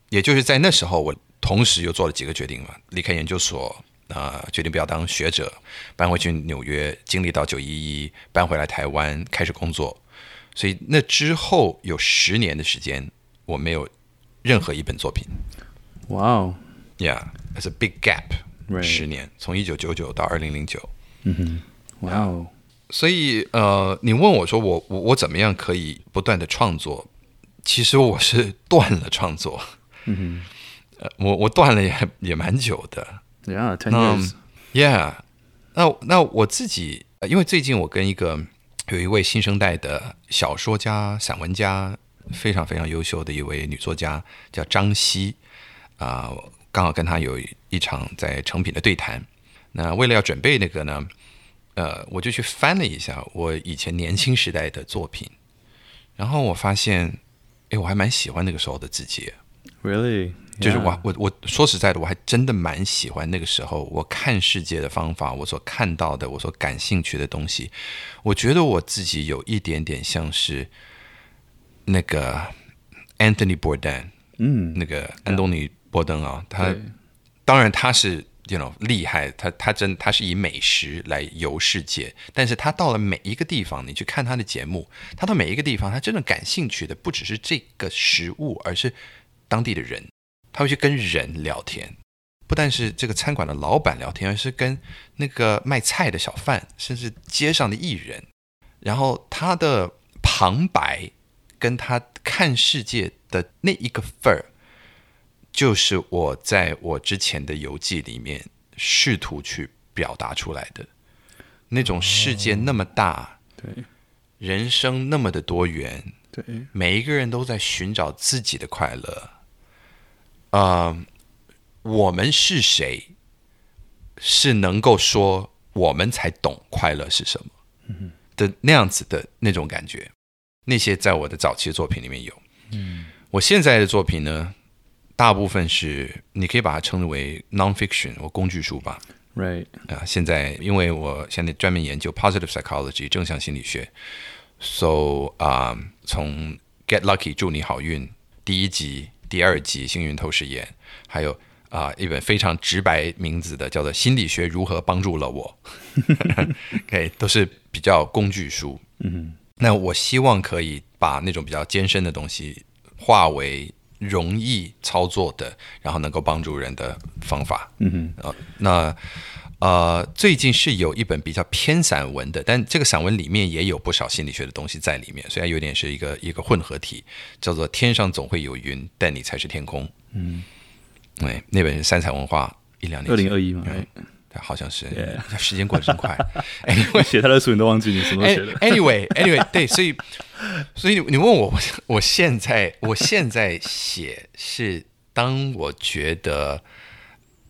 也就是在那时候，我同时又做了几个决定嘛，离开研究所啊、呃，决定不要当学者，搬回去纽约，经历到九一一，搬回来台湾开始工作。所以那之后有十年的时间，我没有任何一本作品。哇哦，Yeah，it's a big gap，right. 十年，从一九九九到二零零九。嗯哼，哇哦。所以呃，你问我说我我我怎么样可以不断的创作？其实我是 断了创作。嗯哼，呃，我我断了也也蛮久的。Yeah，ten years。Yeah，那那我自己，因为最近我跟一个。有一位新生代的小说家、散文家，非常非常优秀的一位女作家，叫张希啊、呃。刚好跟她有一场在成品的对谈。那为了要准备那个呢，呃，我就去翻了一下我以前年轻时代的作品，然后我发现，哎，我还蛮喜欢那个时候的自己。Really？就是我我我说实在的，我还真的蛮喜欢那个时候我看世界的方法，我所看到的，我所感兴趣的东西。我觉得我自己有一点点像是那个 Anthony Bourdain，嗯，那个安东尼·波登啊，他当然他是 you know 厉害，他他真他是以美食来游世界，但是他到了每一个地方，你去看他的节目，他到每一个地方，他真正感兴趣的不只是这个食物，而是当地的人。他会去跟人聊天，不但是这个餐馆的老板聊天，而是跟那个卖菜的小贩，甚至街上的艺人。然后他的旁白跟他看世界的那一个份儿，就是我在我之前的游记里面试图去表达出来的那种世界那么大，对，人生那么的多元，对，每一个人都在寻找自己的快乐。啊、呃，我们是谁？是能够说我们才懂快乐是什么的那样子的那种感觉。那些在我的早期的作品里面有。嗯，我现在的作品呢，大部分是你可以把它称之为 nonfiction 或工具书吧。Right 啊、呃，现在因为我现在专门研究 positive psychology 正向心理学，so 啊、呃，从 Get Lucky 祝你好运第一集、第二集幸运透视眼，还有啊、呃、一本非常直白名字的叫做《心理学如何帮助了我》，OK 都是比较工具书。嗯，那我希望可以把那种比较艰深的东西化为。容易操作的，然后能够帮助人的方法。嗯哼，那呃，最近是有一本比较偏散文的，但这个散文里面也有不少心理学的东西在里面，虽然有点是一个一个混合体，叫做《天上总会有云，但你才是天空》。嗯，对，那本是三彩文化一两年，二零二一吗？好像是，Yeah. 时间过得真快。哎，我写他的书你都忘记你什么时候写的。Anyway，Anyway，对，所以，所以你你问我，我现在我现在写是当我觉得，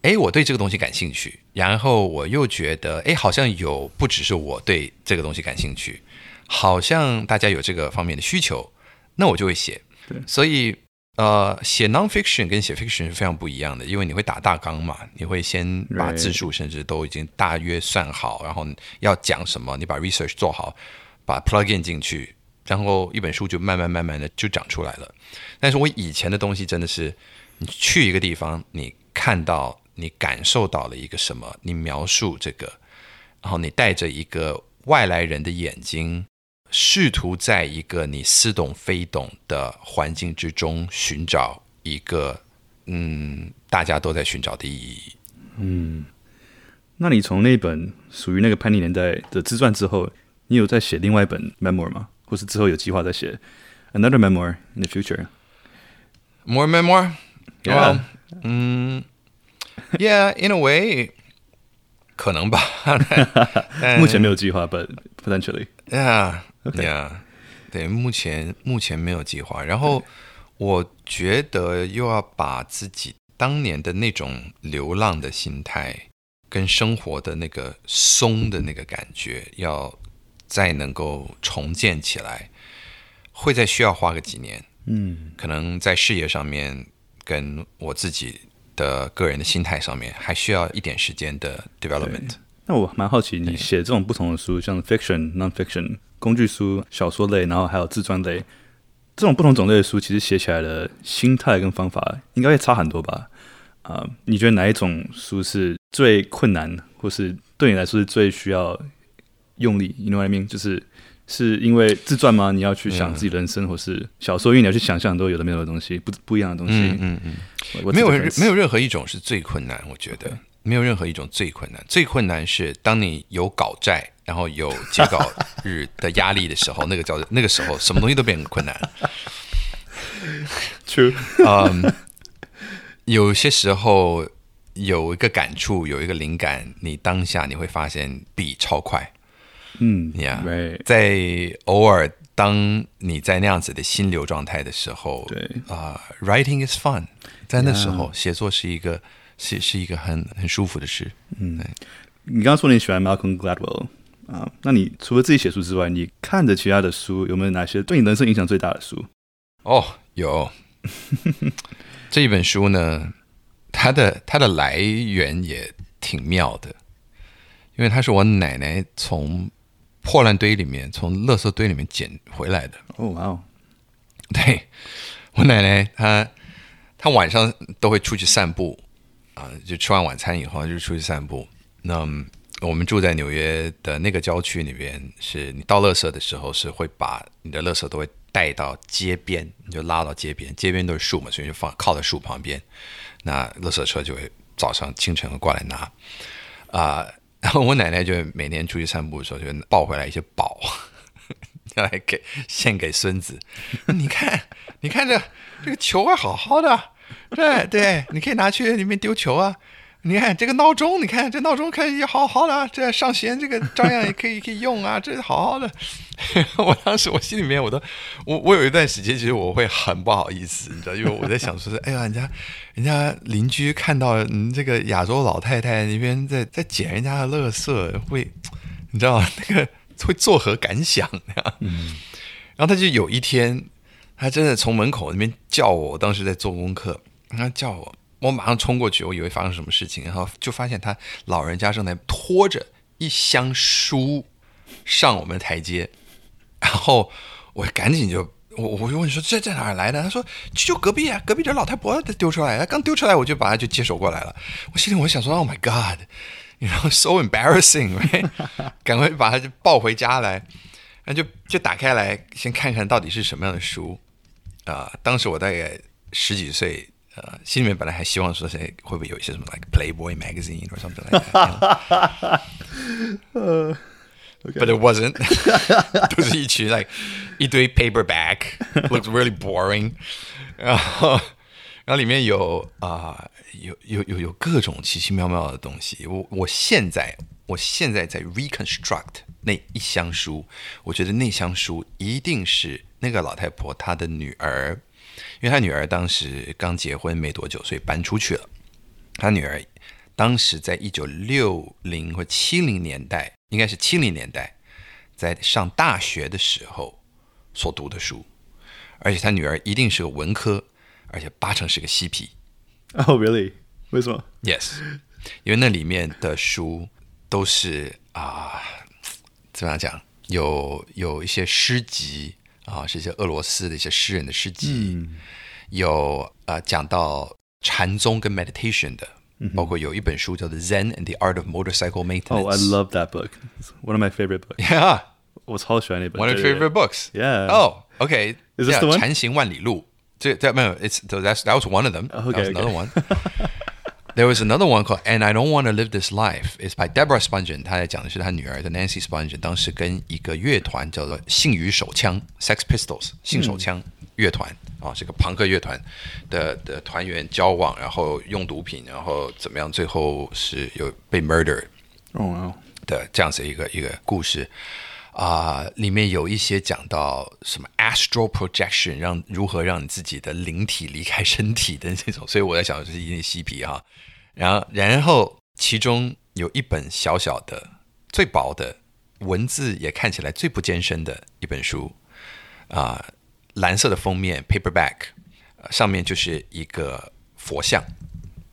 哎，我对这个东西感兴趣，然后我又觉得，哎，好像有不只是我对这个东西感兴趣，好像大家有这个方面的需求，那我就会写。对，所以。呃，写 nonfiction 跟写 fiction 是非常不一样的，因为你会打大纲嘛，你会先把字数甚至都已经大约算好，然后要讲什么，你把 research 做好，把 plug in 进去，然后一本书就慢慢慢慢的就长出来了。但是我以前的东西真的是，你去一个地方，你看到，你感受到了一个什么，你描述这个，然后你带着一个外来人的眼睛。试图在一个你似懂非懂的环境之中寻找一个，嗯，大家都在寻找的意义。嗯，那你从那本属于那个叛逆年代的自传之后，你有在写另外一本 memoir 吗？或是之后有计划在写 another memoir in the future？More memoir？Yeah，嗯，Yeah，in a way，可能吧。目前没有计划，but potentially。Yeah。对呀，对，目前目前没有计划。然后我觉得又要把自己当年的那种流浪的心态跟生活的那个松的那个感觉，要再能够重建起来，会再需要花个几年。嗯，可能在事业上面跟我自己的个人的心态上面，还需要一点时间的 development。那我蛮好奇，你写这种不同的书，像 fiction、non-fiction。工具书、小说类，然后还有自传类，这种不同种类的书，其实写起来的心态跟方法应该会差很多吧？啊、呃，你觉得哪一种书是最困难，或是对你来说是最需要用力？You know what I mean？就是是因为自传吗？你要去想自己人生，嗯、或是小说，因为你要去想象都有的没有的东西，不不一样的东西。嗯嗯嗯，没有没有任何一种是最困难，我觉得。没有任何一种最困难，最困难是当你有稿债，然后有截稿日的压力的时候，那个叫那个时候，什么东西都变得困难。True，嗯，有些时候有一个感触，有一个灵感，你当下你会发现笔超快。嗯，呀，在偶尔当你在那样子的心流状态的时候，对啊，uh，writing is fun，在那时候写作是一个。是是一个很很舒服的事。嗯，你刚刚说你喜欢 Malcolm Gladwell 啊，那你除了自己写书之外，你看的其他的书有没有哪些对你人生影响最大的书？哦，有。这一本书呢，它的它的来源也挺妙的，因为它是我奶奶从破烂堆里面、从垃圾堆里面捡回来的。哦，哇哦！对，我奶奶她她晚上都会出去散步。啊，就吃完晚餐以后就出去散步。那我们住在纽约的那个郊区里边，是你倒垃圾的时候是会把你的垃圾都会带到街边，你就拉到街边，街边都是树嘛，所以就放靠在树旁边。那垃圾车就会早上清晨过来拿。啊、然后我奶奶就每年出去散步的时候就抱回来一些宝，要来给献给孙子。你看，你看这这个球还好好的。对对，你可以拿去里面丢球啊，你看这个闹钟，你看这闹钟可以好好的，这上弦这个照样也可以可以用啊，这好好的。我当时我心里面我都我我有一段时间其实我会很不好意思，你知道，因为我在想说是，哎呀，人家人家邻居看到你这个亚洲老太太那边在在捡人家的垃圾，会你知道那个 会作何感想？嗯，然后他就有一天，他真的从门口那边叫我，我当时在做功课，他叫我。我马上冲过去，我以为发生什么事情，然后就发现他老人家正在拖着一箱书上我们的台阶，然后我赶紧就我我就问说，这在哪来的？他说就隔壁啊，隔壁这老太婆丢出来的，刚丢出来我就把他就接手过来了。我心里我想说，Oh my God，然后 so embarrassing，赶快把他就抱回家来，然后就就打开来先看看到底是什么样的书啊、当时我大概十几岁。呃，心里面本来还希望说，谁会不会有一些什么，like Playboy magazine or something like that。呃，But it wasn't。都是一群 like 一堆 paperback，looks really boring。然后，然后里面有啊、呃，有有有有各种奇奇妙妙的东西。我我现在我现在在 reconstruct 那一箱书，我觉得那箱书一定是那个老太婆她的女儿。因为他女儿当时刚结婚没多久，所以搬出去了。他女儿当时在一九六零或七零年代，应该是七零年代，在上大学的时候所读的书，而且他女儿一定是个文科，而且八成是个嬉皮。哦，oh，really？为什么？Yes，因为那里面的书都是啊，怎么样讲？有有一些诗集。啊，是一些俄罗斯的一些诗人的诗集，嗯、有呃讲到禅宗跟 meditation 的，包括有一本书叫做《Zen and the Art of Motorcycle Maintenance》。Oh, I love that book. It's one of my favorite books. Yeah，我超喜欢那本。One of your favorite books. Yeah. Oh, okay. Is this the one? 禅行万里路。这这没有，It's that's that was one of them. Okay, that was another one. There was another one called "And I Don't Want to Live This Life." It's by Deborah Spongin。她在讲的是她女儿的 Nancy Spongin，当时跟一个乐团叫做性与手枪 （Sex Pistols） 性手枪乐团啊，这个朋克乐团的的团员交往，然后用毒品，然后怎么样，最后是有被 murder 哦的这样子一个一个故事啊，里面有一些讲到什么 astral projection，让如何让你自己的灵体离开身体的那种，所以我在想，这是一定嬉皮哈。然后，然后其中有一本小小的、最薄的文字，也看起来最不艰深的一本书，啊、呃，蓝色的封面 （paperback），、呃、上面就是一个佛像，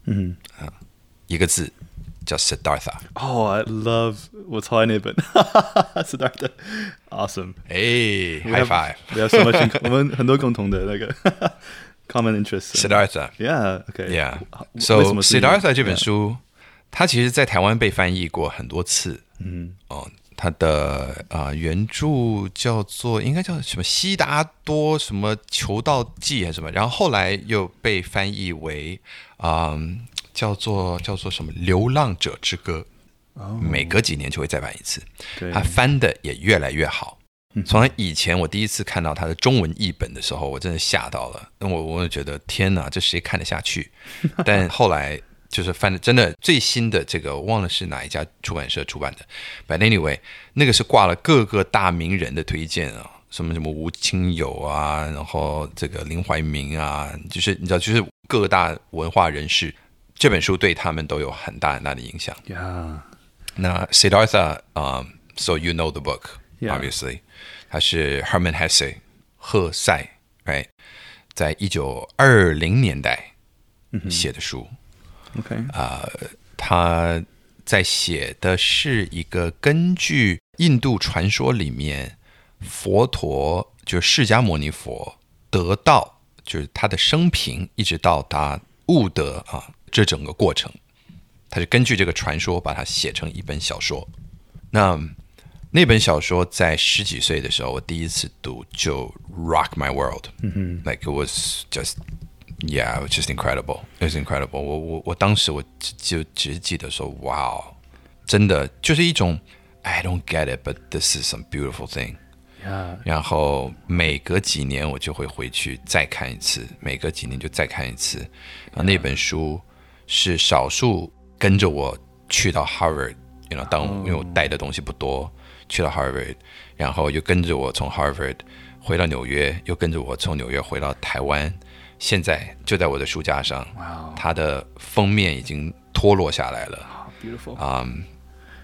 嗯啊、呃，一个字 叫 Siddhartha。哦、oh,，I love，我超爱那本，Siddhartha，awesome。哎，high five，不要说么辛苦，我们很多共同的那个。 Common interest. Siddhartha. Yeah. Okay. Yeah. So Siddhartha 这本书，它其实在台湾被翻译过很多次。嗯。哦，它的啊、呃、原着叫做应该叫什么《悉达多什么求道记》还是什么，然后后来又被翻译为啊、呃、 叫做叫做什么《流浪者之歌》。哦。每隔几年就会再版一次。对。它翻的也越来越好。从以前我第一次看到他的中文译本的时候，我真的吓到了。那我我也觉得天哪，这谁看得下去？但后来就是翻的真的最新的这个，我忘了是哪一家出版社出版的。But anyway，那个是挂了各个大名人的推荐啊，什么什么吴清友啊，然后这个林怀民啊，就是你知道，就是各大文化人士这本书对他们都有很大很大的影响。Yeah. 那 Siddhartha 啊、um,，So you know the book。Obviously，他 Yeah. 是 Hermann Hesse 赫塞，right，在一九二零年代写的书。OK，啊，他在写的是一个根据印度传说里面佛陀就是释迦牟尼佛得道，就是他的生平一直到达悟得啊这整个过程，他就根据这个传说把它写成一本小说。那那本小说在十几岁的时候，我第一次读就 rock my world，嗯哼，like it was just yeah，it was just incredible，it was incredible 我。我我我当时我就只是记得说，哇哦，真的就是一种 I don't get it，but this is some beautiful thing。然后每隔几年我就会回去再看一次，每隔几年就再看一次。然后那本书是少数跟着我去到 harvard you know 当因为我带的东西不多去了 harvard 然后又跟着我从 harvard 回到纽约又跟着我从纽约回到台湾现在就在我的书架上它的封面已经脱落下来了。beautiful 啊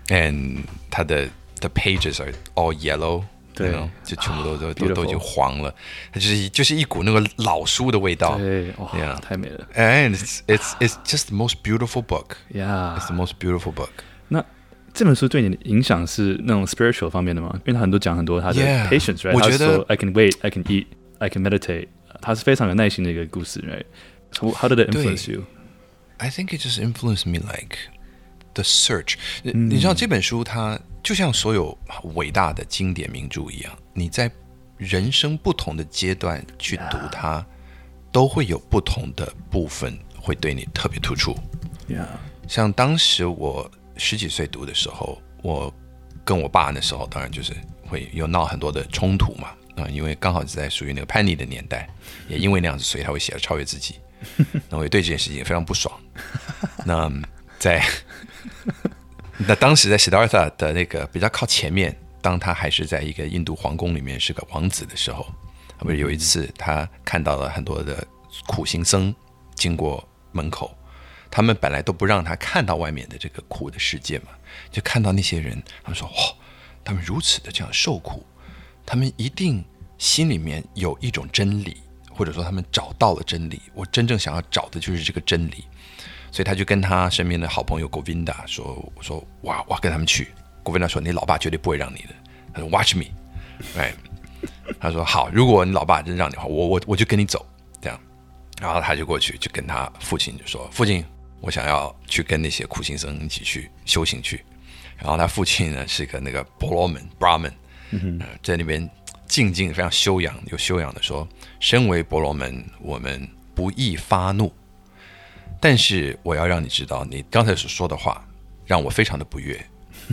嗯它的 the pages are all yellow 对，就全部都都都都已经黄了，它就是就是一股那个老书的味道。对，哇，太美了。And it's it's it's just the most beautiful book. Yeah, it's the most beautiful book. 那这本书对你的影响是那种 spiritual 方面的吗？因为他很多讲很多他的 patience？我觉得 I can wait, I can eat, I can meditate。它是非常有耐心的一个故事，right? So how did it influence you? I think it just influenced me like the search。你知道这本书它。就像所有伟大的经典名著一样，你在人生不同的阶段去读它，都会有不同的部分会对你特别突出。Yeah. 像当时我十几岁读的时候，我跟我爸那时候当然就是会有闹很多的冲突嘛，啊，因为刚好是在属于那个叛逆的年代，也因为那样子，所以他会写了超越自己，那我也对这件事情也非常不爽。那在。那当时在 Siddhartha 的那个比较靠前面，当他还是在一个印度皇宫里面是个王子的时候，不是有一次他看到了很多的苦行僧经过门口，他们本来都不让他看到外面的这个苦的世界嘛，就看到那些人，他们说：“哇，他们如此的这样受苦，他们一定心里面有一种真理，或者说他们找到了真理。我真正想要找的就是这个真理。”所以他就跟他身边的好朋友 Govinda 说：“我说哇，我要跟他们去。”Govinda 说：“你老爸绝对不会让你的。”他说：“Watch me。”哎，他说：“好，如果你老爸真让你的话，我我我就跟你走。”这样，然后他就过去就跟他父亲就说：“父亲，我想要去跟那些苦行僧一起去修行去。”然后他父亲呢是一个那个婆罗门 Brahman，嗯、呃，在那边静静非常修养有修养的说：“身为婆罗门，我们不易发怒。”但是我要让你知道，你刚才所说的话让我非常的不悦。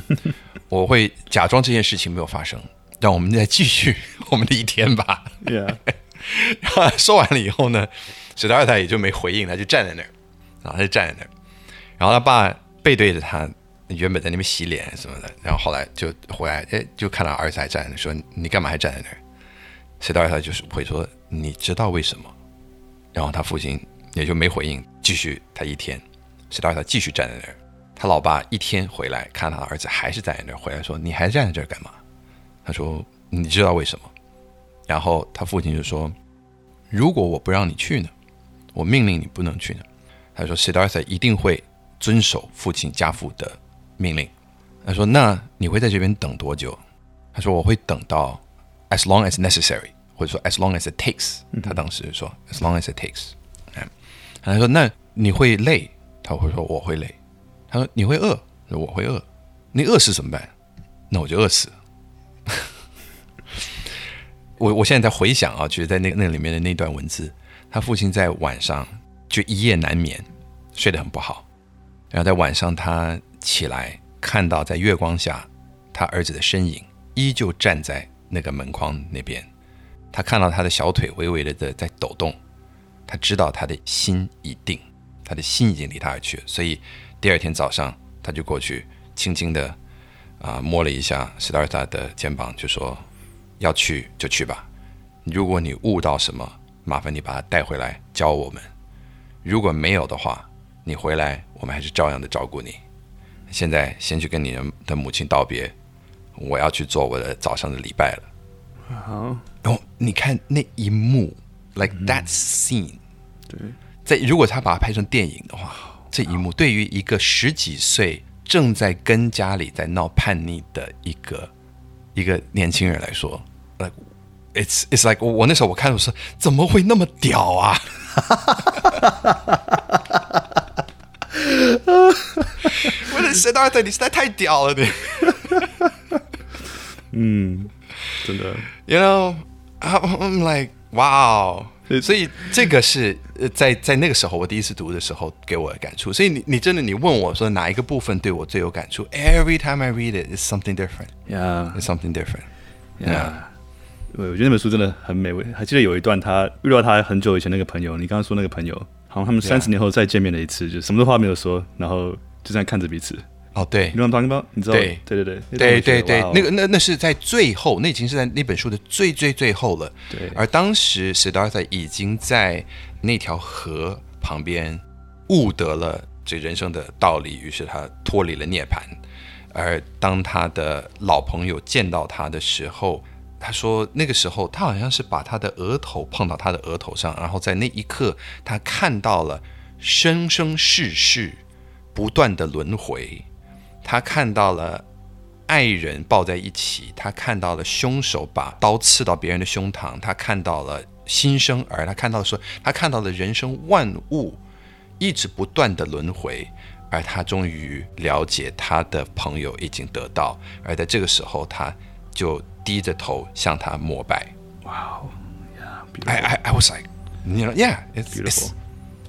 我会假装这件事情没有发生，让我们再继续 我们的一天吧。Yeah. 然后说完了以后呢，史达尔他也就没回应，他就站在那儿，然后他就站在那儿。然后他爸背对着他，原本在那边洗脸什么的，然后后来就回来，哎，就看到儿子还站在那，说你干嘛还站在那儿？史达尔他就是会说，你知道为什么？然后他父亲。也就没回应，继续他一天，直到他继续站在那儿。他老爸一天回来，看他的儿子还是站在那儿，回来说：“你还站在这儿干嘛？”他说：“你知道为什么？”然后他父亲就说：“如果我不让你去呢？我命令你不能去呢？”他说：“Siddhartha 一定会遵守父亲家父的命令。”他说：“那你会在这边等多久？”他说：“我会等到 as long as necessary，或者说 as long as it takes。”他当时说：“as long as it takes。”他说：“那你会累？”他会说：“我会累。”他说：“你会饿？”说：“我会饿。”你饿死怎么办？那我就饿死。我我现在在回想啊，就是在那那里面的那段文字，他父亲在晚上就一夜难眠，睡得很不好。然后在晚上他起来，看到在月光下，他儿子的身影依旧站在那个门框那边。他看到他的小腿微微的的在抖动。他知道他的心已定，他的心已经离他而去，所以第二天早上他就过去，轻轻的啊、呃、摸了一下斯达尔塔的肩膀，就说：“要去就去吧，如果你悟到什么，麻烦你把它带回来教我们；如果没有的话，你回来我们还是照样的照顾你。现在先去跟你的母亲道别，我要去做我的早上的礼拜了。”好，然后你看那一幕，like that scene。对，在如果他把它拍成电影的话，这一幕对于一个十几岁正在跟家里在闹叛逆的一个一个年轻人来说，like it's it's like 我那时候我看我说怎么会那么屌啊？我的神啊，对你实在太屌了，你。嗯，真的，you know I'm like wow。所以这个是呃，在在那个时候我第一次读的时候给我的感触。所以你你真的你问我说哪一个部分对我最有感触？Every time I read it, it's something different. Yeah, it's something different. Yeah. 对，我觉得那本书真的很美味。还记得有一段他遇到他很久以前那个朋友，你刚刚说那个朋友，好像他们三十年后再见面了一次，就什么的话没有说，然后就这样看着彼此。哦，对，你知道 I'm talking about？你知道？对，对对对对对对，那个那那是在最后，那已经是在那本书的最最最后了。对，而当时 Siddhartha 已经在那条河旁边悟得了这人生的道理，于是他脱离了涅槃。而当他的老朋友见到他的时候，他说那个时候他好像是把他的额头碰到他的额头上，然后在那一刻他看到了生生世世不断的轮回。他看到了爱人抱在一起，他看到了凶手把刀刺到别人的胸膛，他看到了新生儿，他看到了说，他看到了人生万物一直不断的轮回，而他终于了解他的朋友已经得到，而在这个时候，他就低着头向他膜拜。Wow, yeah, beautiful. I, I, I was like, you know, yeah, it's beautiful.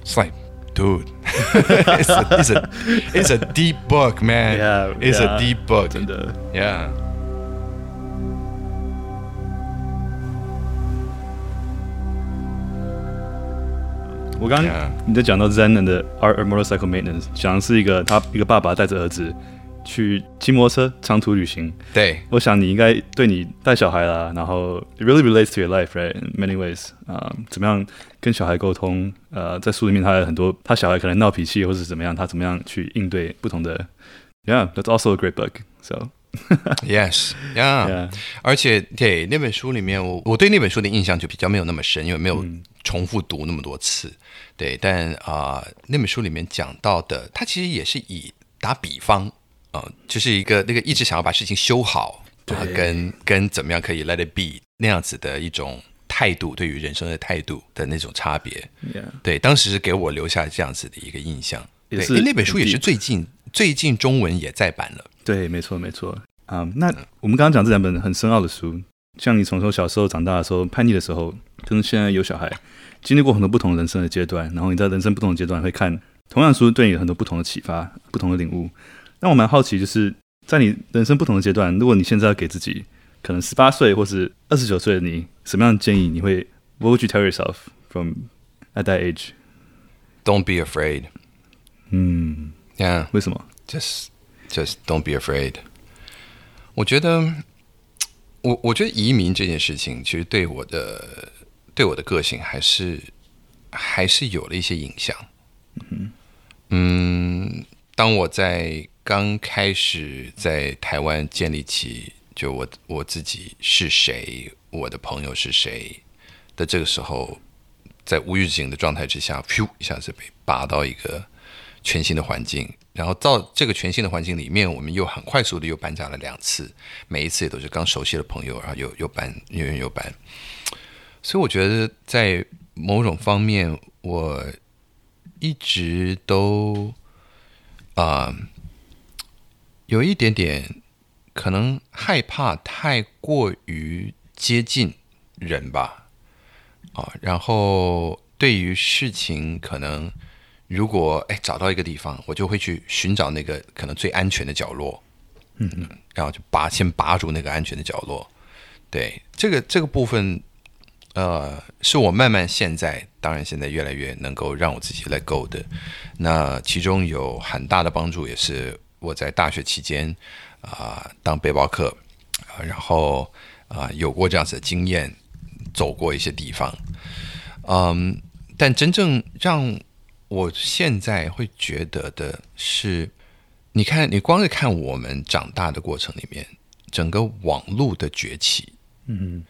It's, it's like. Dude, it's, a, it's a it's a deep book, man. Yeah, it's yeah, a deep book. 真的，Yeah. 我刚刚你在讲到 Zen 的 Art of Motorcycle Maintenance，讲的是一个他一个爸爸带着儿子 去骑摩托车长途旅行。对，我想你应该对你带小孩啦，然后 it really relates to your life, right? In many ways，啊、uh,，怎么样跟小孩沟通？呃，在书里面他有很多，他小孩可能闹脾气或是怎么样，他怎么样去应对不同的？Yeah, that's also a great book. So, yes, yeah. yeah. 而且对那本书里面，我我对那本书的印象就比较没有那么深，因为没有重复读那么多次。嗯、对，但啊、呃，那本书里面讲到的，他其实也是以打比方。啊、呃，就是一个那个一直想要把事情修好，对，跟跟怎么样可以 let it be 那样子的一种态度，对于人生的态度的那种差别。对，当时是给我留下这样子的一个印象。也是对，那本书也是最近最近中文也再版了。对，没错没错。啊、um,，那我们刚刚讲这两本很深奥的书，像你从从小时候长大的时候叛逆的时候，跟现在有小孩，经历过很多不同人生的阶段，然后你在人生不同的阶段会看同样书，对你有很多不同的启发，不同的领悟。那我蛮好奇，就是在你人生不同的阶段，如果你现在要给自己可能十八岁或是二十九岁的你什么样的建议，你会 What would you tell yourself from at that age? Don't be afraid. 嗯，Yeah，为什么？Just just don't be afraid. 我觉得，我我觉得移民这件事情，其实对我的对我的个性还是还是有了一些影响。嗯，嗯，当我在刚开始在台湾建立起就我我自己是谁，我的朋友是谁的这个时候，在无预警的状态之下，噗一下子被拔到一个全新的环境，然后到这个全新的环境里面，我们又很快速的又搬家了两次，每一次也都是刚熟悉的朋友，然后又又搬又又搬，所以我觉得在某种方面，我一直都啊。有一点点可能害怕太过于接近人吧，啊，然后对于事情可能如果哎找到一个地方，我就会去寻找那个可能最安全的角落，嗯嗯，然后就拔先拔住那个安全的角落，对，这个这个部分，呃，是我慢慢现在当然现在越来越能够让我自己 let go 的，那其中有很大的帮助也是。我在大学期间啊、呃，当背包客，然后啊、呃，有过这样子的经验，走过一些地方，嗯，但真正让我现在会觉得的是，你看，你光是看我们长大的过程里面，整个网络的崛起，嗯，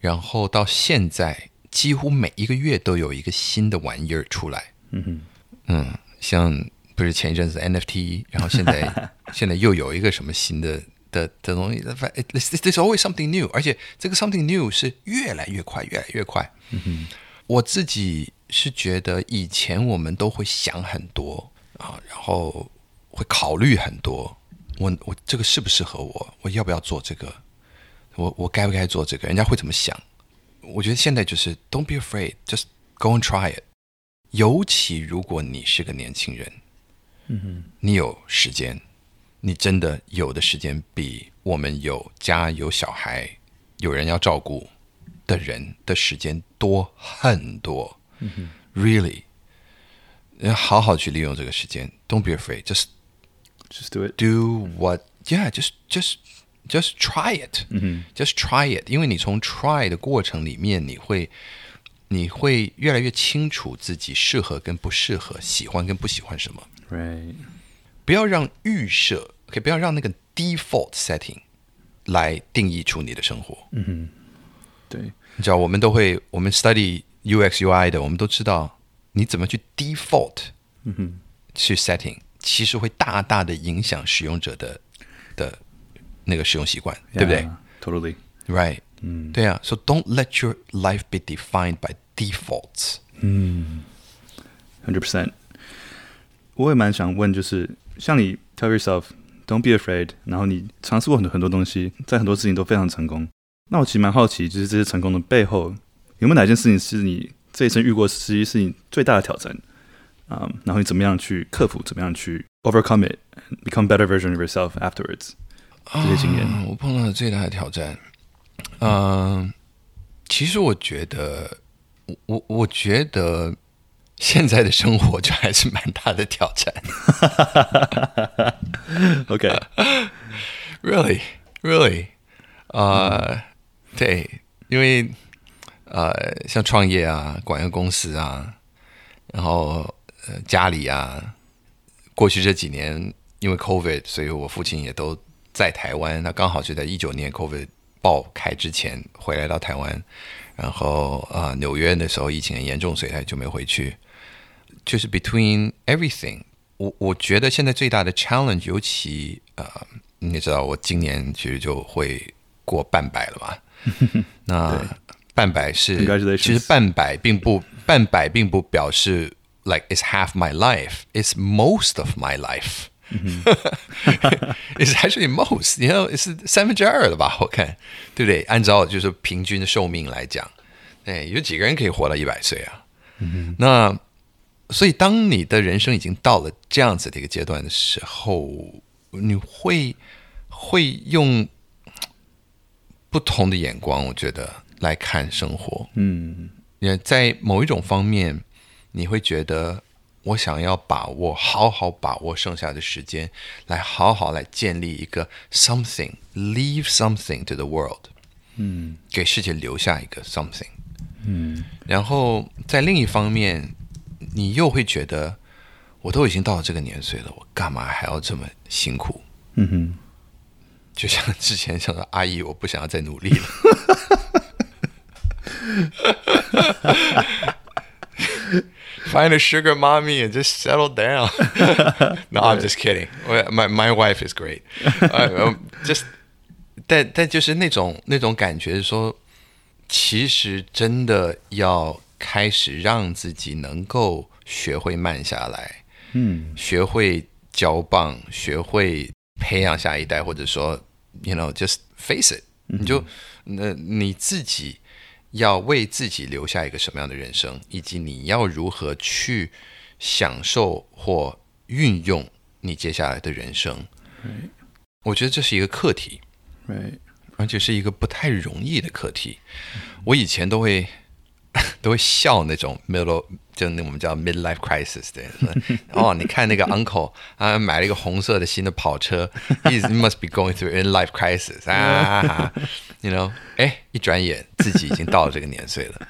然后到现在，几乎每一个月都有一个新的玩意儿出来，嗯。嗯，像。不是前一阵子 NFT，然后现在 现在又有一个什么新的的的东西，There's always something new，而且这个 something new 是越来越快，越来越快。嗯哼，我自己是觉得以前我们都会想很多啊，然后会考虑很多，我我这个适不适合我，我要不要做这个，我我该不该做这个，人家会怎么想？我觉得现在就是 Don't be afraid，just go and try it。尤其如果你是个年轻人。嗯哼，你有时间，你真的有的时间比我们有家有小孩、有人要照顾的人的时间多很多。嗯哼，Really，要好好去利用这个时间。Don't be afraid，just Just do it. Do what? Yeah, just just just try it. Just try it，因为你从 try 的过程里面，你会你会越来越清楚自己适合跟不适合，喜欢跟不喜欢什么。Right. 不要让预设，OK，不要让那个 default setting 来定义出你的生活。对，你知道，我们都会，我们 study UX UI 的，我们都知道你怎么去 default 去 setting，其实会大大的影响使用者的的那个使用习惯，对不对 Yeah, Totally. ？Right，嗯，对啊。So don't let your life be defined by defaults。 Hundred percent。 我也蛮想问，就是像你 tell yourself don't be afraid，然后你尝试过很多很多东西，在很多事情都非常成功。那我其实蛮好奇，就是这些成功的背后，有没有哪件事情是你这一生遇过，实际是你最大的挑战？啊、然后你怎么样去克服，怎么样去 overcome it，become better version of yourself afterwards？这些经验。我碰到的最大的挑战，嗯、其实我觉得，我我我觉得现在的生活就还是蛮大的挑战。OK，Really, really，呃，对，因为呃，像创业啊，管一个公司啊，然后呃，家里啊，过去这几年因为 COVID，所以我父亲也都在台湾。他刚好就在一九年 COVID 爆开之前回来到台湾，然后啊、呃，纽约那时候疫情很严重，所以他就没回去。就是 between everything，我我觉得现在最大的 challenge，尤其呃，你也知道我今年其实就会过半百了嘛。那半百是其实半百并不半百并不表示 like it's half my life，it's most of my life。it's actually most，you know，是三分之二了吧？我看，对不对？按照就是平均的寿命来讲，哎，有几个人可以活到一百岁啊？那所以，当你的人生已经到了这样子的一个阶段的时候，你会会用不同的眼光，我觉得来看生活。嗯也在某一种方面，你会觉得我想要把握，好好把握剩下的时间，来好好来建立一个 something，leave something to the world，嗯给世界留下一个 something。嗯然后在另一方面，你又会觉得，我都已经到了这个年岁了，我干嘛还要这么辛苦？嗯哼就像之前想说，阿姨，我不想要再努力了。Find a sugar mommy and just settle down. no, I'm just kidding. My my wife is great. Uh, just 但但就是那种那种感觉，是说，其实真的要开始让自己能够学会慢下来，嗯。学会交棒，学会培养下一代，或者说，you know，just face it，、你就那你自己要为自己留下一个什么样的人生，以及你要如何去享受或运用你接下来的人生。我觉得这是一个课题，，Right，而且是一个不太容易的课题。我以前都会都会笑那种 middle，就那我们叫 midlife crisis 的。哦，你看那个 uncle 啊，买了一个红色的新的跑车，he must be going through in life crisis 啊，you know，哎，一转眼自己已经到了这个年岁了。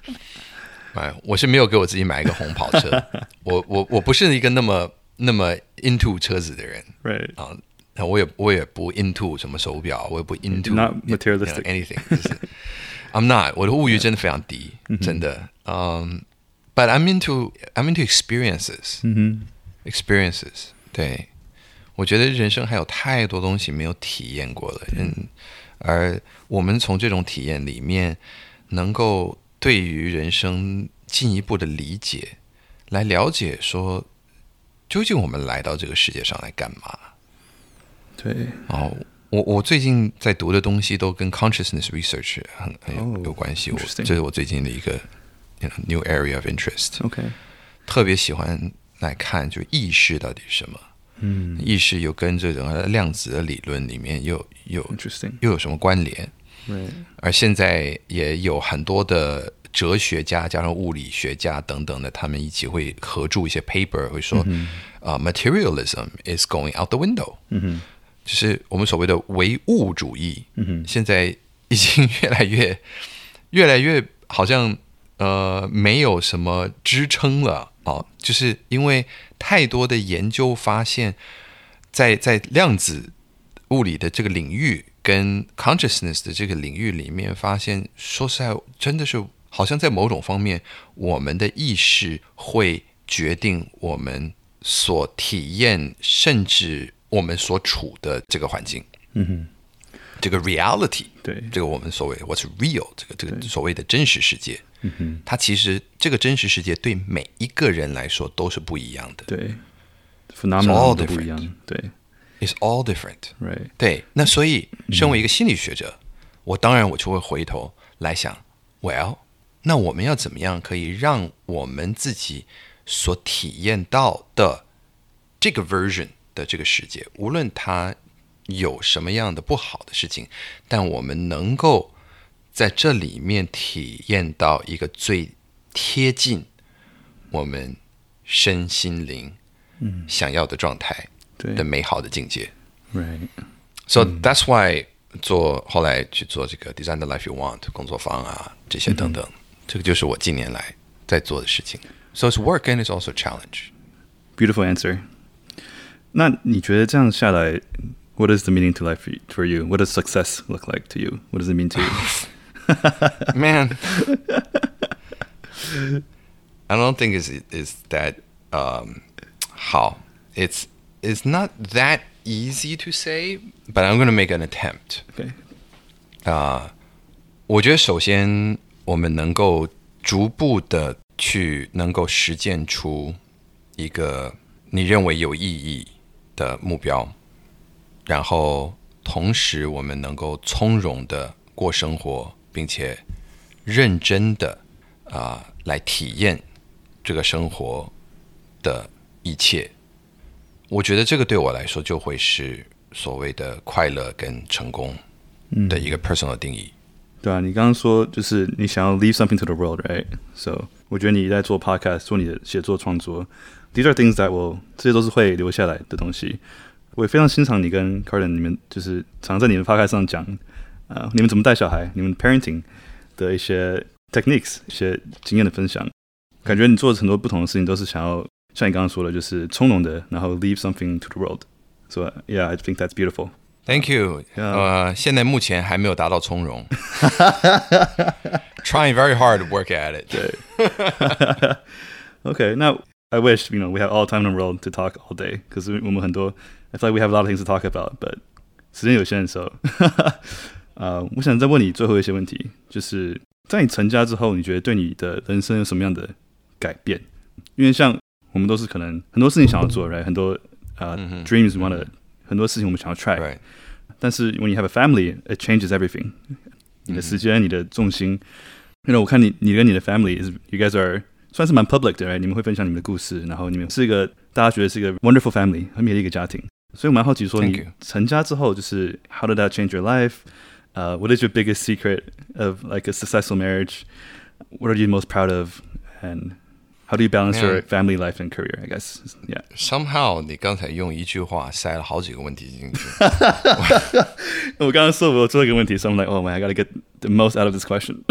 哎，我是没有给我自己买一个红跑车，我我我不是一个那么那么 into 车子的人。Right，啊，我也我也不 into 什么手表，我也不 into Not materialistic. anything 就是。I'm not，我的物欲真的非常低，真的。嗯、um,，but I'm into I'm into 嗯 experiences, 对，我觉得人生还有太多东西没有体验过了，嗯，而我们从这种体验里面，能够对于人生进一步的理解，来了解说，究竟我们来到这个世界上来干嘛？哼，对，哦，我我最近在读的东西都跟 consciousness research 很很有、Oh, 有关系，我这是我最近的一个 you know, new area of interest。OK，特别喜欢来看，就意识到底是什么？嗯意识又跟这种量子的理论里面又有又有什么关联而现在也有很多的哲学家加上物理学家等等的，他们一起会合著一些 paper，会说，materialism is going out the window，嗯哼，就是我们所谓的唯物主义，嗯哼，现在已经越来越，越来越好像呃没有什么支撑了啊，就是因为太多的研究发现，在在量子物理的这个领域。跟 consciousness 的这个领域里面，发现说实在，真的是好像在某种方面，我们的意识会决定我们所体验，甚至我们所处的这个环境。嗯哼，这个 reality，对，这个我们所谓 what's real，这个这个所谓的真实世界。嗯哼，它其实这个真实世界对每一个人来说都是不一样的。对，phenomenal 都不一样。对。It's all different, right? 对，那所以身为一个心理学者，嗯、我当然我就会回头来想，Well，那我们要怎么样可以让我们自己所体验到的这个 version 的这个世界，无论它有什么样的不好的事情，但我们能够在这里面体验到一个最贴近我们身心灵想要的状态。的美好的境界，Right，So that's why 做后来去做这个 Design the Life You Want 工作坊啊，这些等等，这个就是我近年来在做的事情。So it's work and it's also a challenge. Beautiful answer. 那你觉得这样下来，What is the meaning to life for you? What does success look like to you? What does it mean to you? Man, I don't think is is that um 好，It's It's not that easy to say, but I'm going to make an attempt. Okay. 啊，uh, 我觉得首先我们能够逐步的去能够实践出一个你认为有意义 的目标，然后同时我们能够从容的过生活，并且认真的啊、uh, 来体验这个生活的一切。我觉得这个对我来说就会是所谓的快乐跟成功的一个 personal 定义。嗯、对啊，你刚刚说就是你想要 leave something to the world，right？So，我觉得你在做 podcast，做你的写作创作 ，these are things that will，这些都是会留下来的东西。我也非常欣赏你跟 Carden 你们就是常常在你们 podcast 上讲，啊、呃，你们怎么带小孩，你们 parenting 的一些 techniques，一些经验的分享，感觉你做的很多不同的事情都是想要。像你刚刚说的，就是从容的，然后 leave something to the world。So yeah, I think that's beautiful. Thank you. 呃，现在目前还没有达到从容。Trying very hard to work at it. 对。Okay, now I wish you know we have all time in the world to talk all day. 可是我们很多，I feel like we have a lot of things to talk about, but 时间有限的时候，呃，我想再问你最后一些问题，就是在你成家之后，你觉得对你的人生有什么样的改变？因为像我们都是可能很多事情想要做，right？很多啊、uh, dreams want to，很多事情我们想要 try，但是 when you have a family，it changes everything。你的时间，你的重心，因为我看你，你跟你的 family is，you guys are 算是蛮 public 的，right？你们会分享你们的故事，然后你们是一个大家觉得是一个 wonderful family，很美的一个家庭。所以我蛮好奇说，你成家之后，就是 how did that change your life？呃、uh,，what is your biggest secret of like a successful marriage？What are you most proud of？And How do you balance your family life and career? I guess, yeah. Somehow，你刚才用一句话塞了好几个问题进去。我刚刚说我做一个问题，so I'm like, oh man, I gotta get the most out of this question.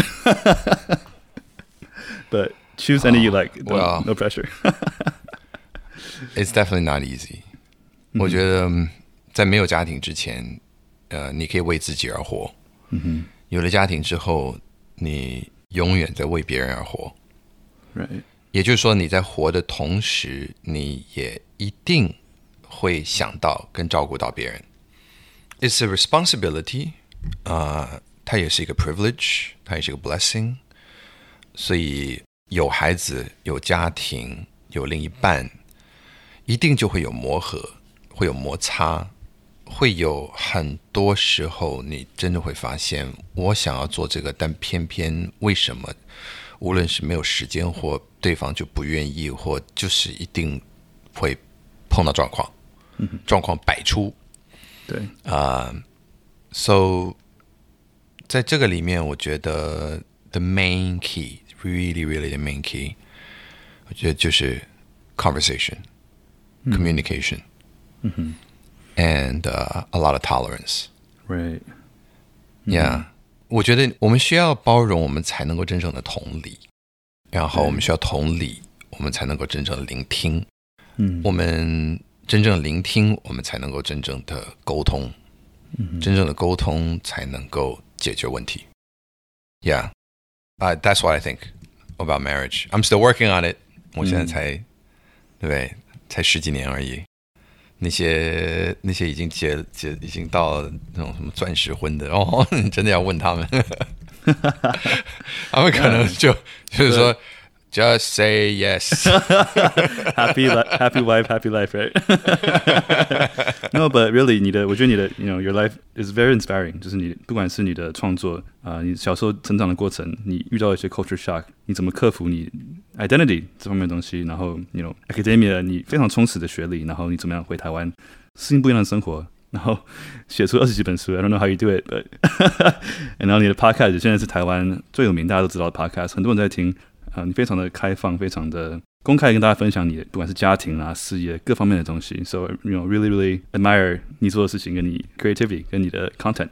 But choose any you like. Well, no pressure. It's definitely not easy. 我觉得在没有家庭之前，呃，你可以为自己而活。嗯哼。有了家庭之后，你永远在为别人而活。Right. 也就是说，你在活的同时，你也一定会想到跟照顾到别人。It's a responsibility，啊、呃，它也是一个 privilege，它也是一个 blessing。所以 有孩子、有家庭、有另一半，一定就会有磨合，会有摩擦，会有很多时候，你真的会发现，我想要做这个，但偏偏为什么？无论是没有时间，或对方就不愿意，或就是一定会碰到状况，状况百出。对啊、uh,，so 在这个里面，我觉得 the main key really really the main key，我觉得就是 conversation、嗯、communication，嗯哼，and、uh, a lot of tolerance，right，yeah，、嗯、我觉得我们需要包容，我们才能够真正的同理，然后我们需要同理，我们才能够真正的聆听，嗯，我们真正聆听，我们才能够真正的沟通，嗯，真正的沟通才能够解决问题，yeah。 Uh, that's what I think about marriage. I'm still working on it. 我现在才，嗯、对不对？才十几年而已。那些那些已经结结已经到那种什么钻石婚的哦，你 真的要问他们，他们可能就就是说。Just say yes. happy, happy wife, happy life, right? no, but really，你的，我觉得你的，you know, your life is very inspiring。就是你，不管是你的创作啊、呃，你小时候成长的过程，你遇到一些 culture shock，你怎么克服你 identity 这方面的东西，然后，you know, academia，你非常充实的学历，然后你怎么样回台湾适应不一样的生活，然后写出二十几本书。I don't know how you do it，but 然后你的 podcast 现在是台湾最有名，大家都知道的 podcast，很多人在听。 你非常的开放，非常的公开，跟大家分享你的不管是家庭啊、事业各方面的东西。So you know, really, really admire 你做的事情，跟你 creativity，跟你的 content。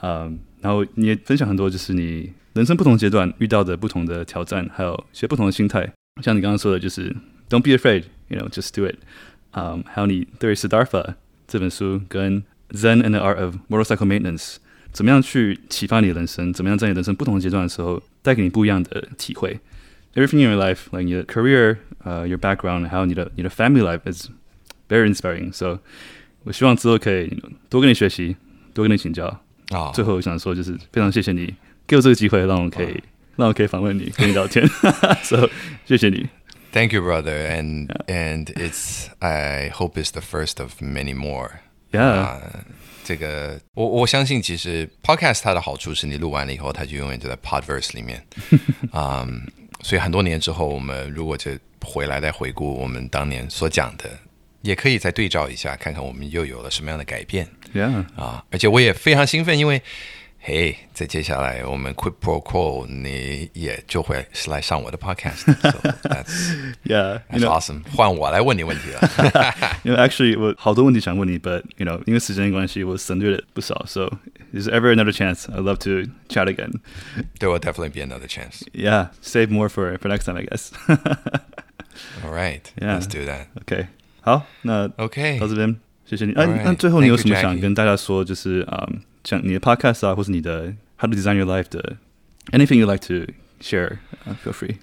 嗯，然后你也分享很多，就是你人生不同阶段遇到的不同的挑战，还有一些不同的心态。像你刚刚说的，就是 Don't be afraid，you know, just do it。嗯，还有你对 Siddhartha 这本书跟 Zen and the Art of Motorcycle Maintenance，怎么样去启发你的人生？怎么样在你人生不同的阶段的时候，带给你不一样的体会 ？Everything in your life, like your career, uh, your background, 还有你的你的 family life is very inspiring. So，我希望之后可以多跟你学习，多跟你请教。啊、oh.，最后我想说，就是非常谢谢你给我这个机会，让我可以、oh. 让我可以访问你，跟你聊天。 so，谢谢你。Thank you, brother. And and it's I hope it's the first of many more. Yeah. 啊，这个我我相信，其实 podcast 它的好处是你录完了以后，它就永远就在 Podverse 里面。啊、um,。 所以很多年之后，我们如果就回来再回顾我们当年所讲的，也可以再对照一下，看看我们又有了什么样的改变。Yeah. 啊，而且我也非常兴奋，因为。嘿，在接下来我们 quid pro quo，你也就会是来上我的 podcast。So that's yeah, that's awesome。换我来问你问题了。因为 actually 我好多问题想问你，but you know 因为时间关系我省略了不少。So is ever another chance? I'd love to chat again. There will definitely be another chance. Yeah, save more for for next time, I guess. All right, yeah, let's do that. OK，好，那 OK 到这边，谢谢你。那那最后你有什么想跟大家说？就是嗯。讲你的 podcast 啊，或是你的 How to Design Your Life 的 anything you like to share,、uh, feel free.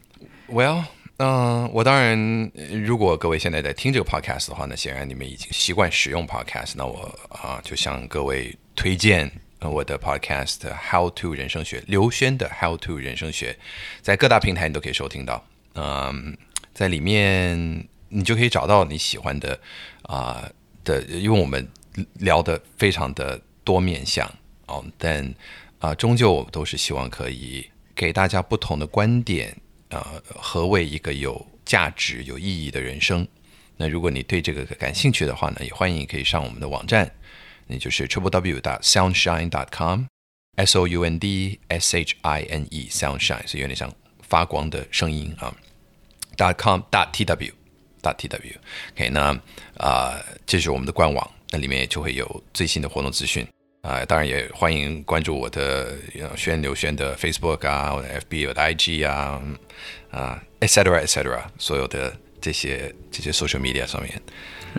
Well，嗯、uh,，我当然，如果各位现在在听这个 podcast 的话，那显然你们已经习惯使用 podcast。那我啊，就向各位推荐 我的 podcast How to 人生学，刘轩的 How to 人生学，在各大平台你都可以收听到。嗯，在里面你就可以找到你喜欢的啊、的，因为我们聊得非常的。多面向哦，但啊、终究我们都是希望可以给大家不同的观点啊、呃，何谓一个有价值、有意义的人生？那如果你对这个感兴趣的话呢，也欢迎可以上我们的网站，那就是 triple w dot sunshine dot com，s o u n d s h i n e sunshine 是有点像发光的声音啊，dot com dot t w dot t w，OK，那啊、这是我们的官网，那里面就会有最新的活动资讯。啊、当然也欢迎关注我的轩刘轩的 Facebook 啊，我的 FB，我的 IG 啊，啊，etc etc，所有的这些这些 social media 上面，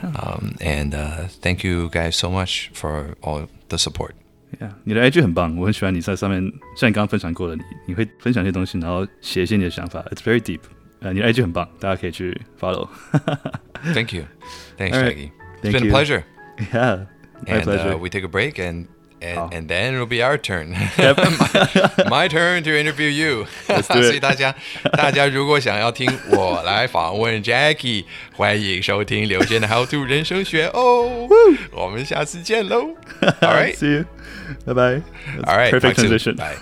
嗯、um,，and、uh, thank you guys so much for all the support。Yeah，你的 IG 很棒，我很喜欢你在上面，像你刚刚分享过的，你你会分享一些东西，然后写一些你的想法，It's very deep。呃，你的 IG 很棒，大家可以去 follow。 Thank you，Thanks Jackie。It's been a pleasure。Yeah。My and pleasure. Uh, we take a break, and and, oh. and then it'll be our turn. Yep. my, my turn to interview you. Let's do it. 所以大家大家如果想要听我来访问 Jackie，欢迎收听刘轩的 How to 人生学哦。我们下次见喽。All right. See you. Bye bye. All right. Perfect transition. Bye.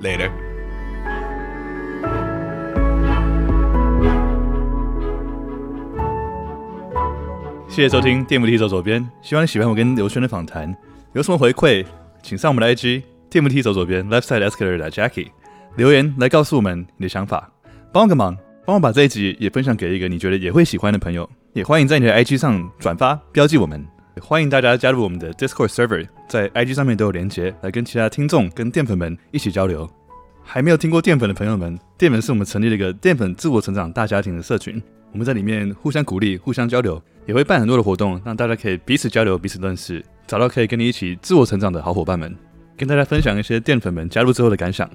Later. 谢谢收听电扶梯走左边，希望你喜欢我跟刘轩的访谈。有什么回馈，请上我们的 IG 电扶梯走左边 （Left Side Escalator） Jackie 留言来告诉我们你的想法，帮我个忙，帮我把这一集也分享给一个你觉得也会喜欢的朋友。也欢迎在你的 IG 上转发标记我们，欢迎大家加入我们的 Discord server，在 IG 上面都有连接，来跟其他听众跟淀粉们一起交流。还没有听过淀粉的朋友们，淀粉是我们成立了一个淀粉自我成长大家庭的社群，我们在里面互相鼓励、互相交流，也会办很多的活动，让大家可以彼此交流、彼此认识，找到可以跟你一起自我成长的好伙伴们，跟大家分享一些淀粉们加入之后的感想。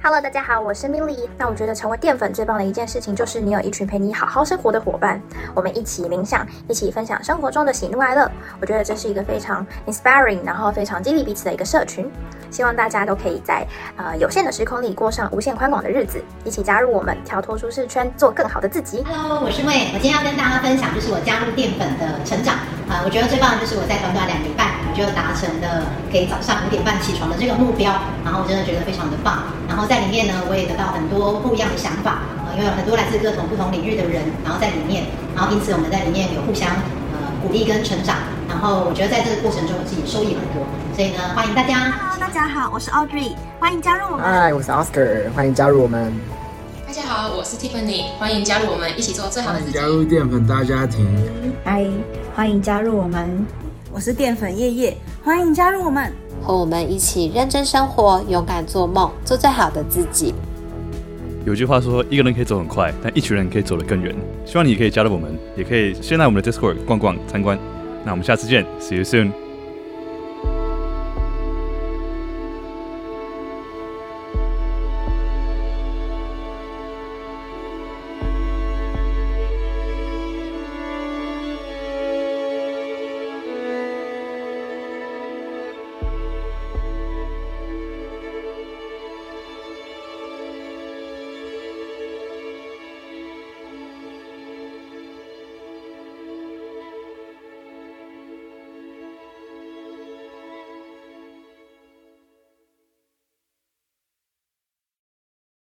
Hello，大家好，我是 m i l y。那我觉得成为淀粉最棒的一件事情，就是你有一群陪你好好生活的伙伴，我们一起冥想，一起分享生活中的喜怒哀乐。我觉得这是一个非常 inspiring，然后非常激励彼此的一个社群。希望大家都可以在呃有限的时空里过上无限宽广的日子，一起加入我们，跳脱舒适圈，做更好的自己。Hello，我是魏，我今天要跟大家分享，就是我加入淀粉的成长。啊、我觉得最棒的就是我在短短两礼拜，我就达成了可以早上五点半起床的这个目标，然后我真的觉得非常的棒。然后在里面呢，我也得到很多不一样的想法，呃，因为有很多来自各种不同领域的人，然后在里面，然后因此我们在里面有互相呃鼓励跟成长。然后我觉得在这个过程中，我自己收益很多。所以呢，欢迎大家。Hello，大家好，我是 Audrey，欢迎加入我们。Hi，我是 Oscar，欢迎加入我们。大家好，我是 Tiffany，欢迎加入我们，一起做最好的自己。加入淀粉大家庭。嗨，欢迎加入我们。我是淀粉叶叶，欢迎加入我们，和我们一起认真生活，勇敢做梦，做最好的自己。有句话说，一个人可以走很快，但一群人可以走得更远。希望你可以加入我们，也可以先来我们的 Discord 逛逛参观。那我们下次见，See you soon。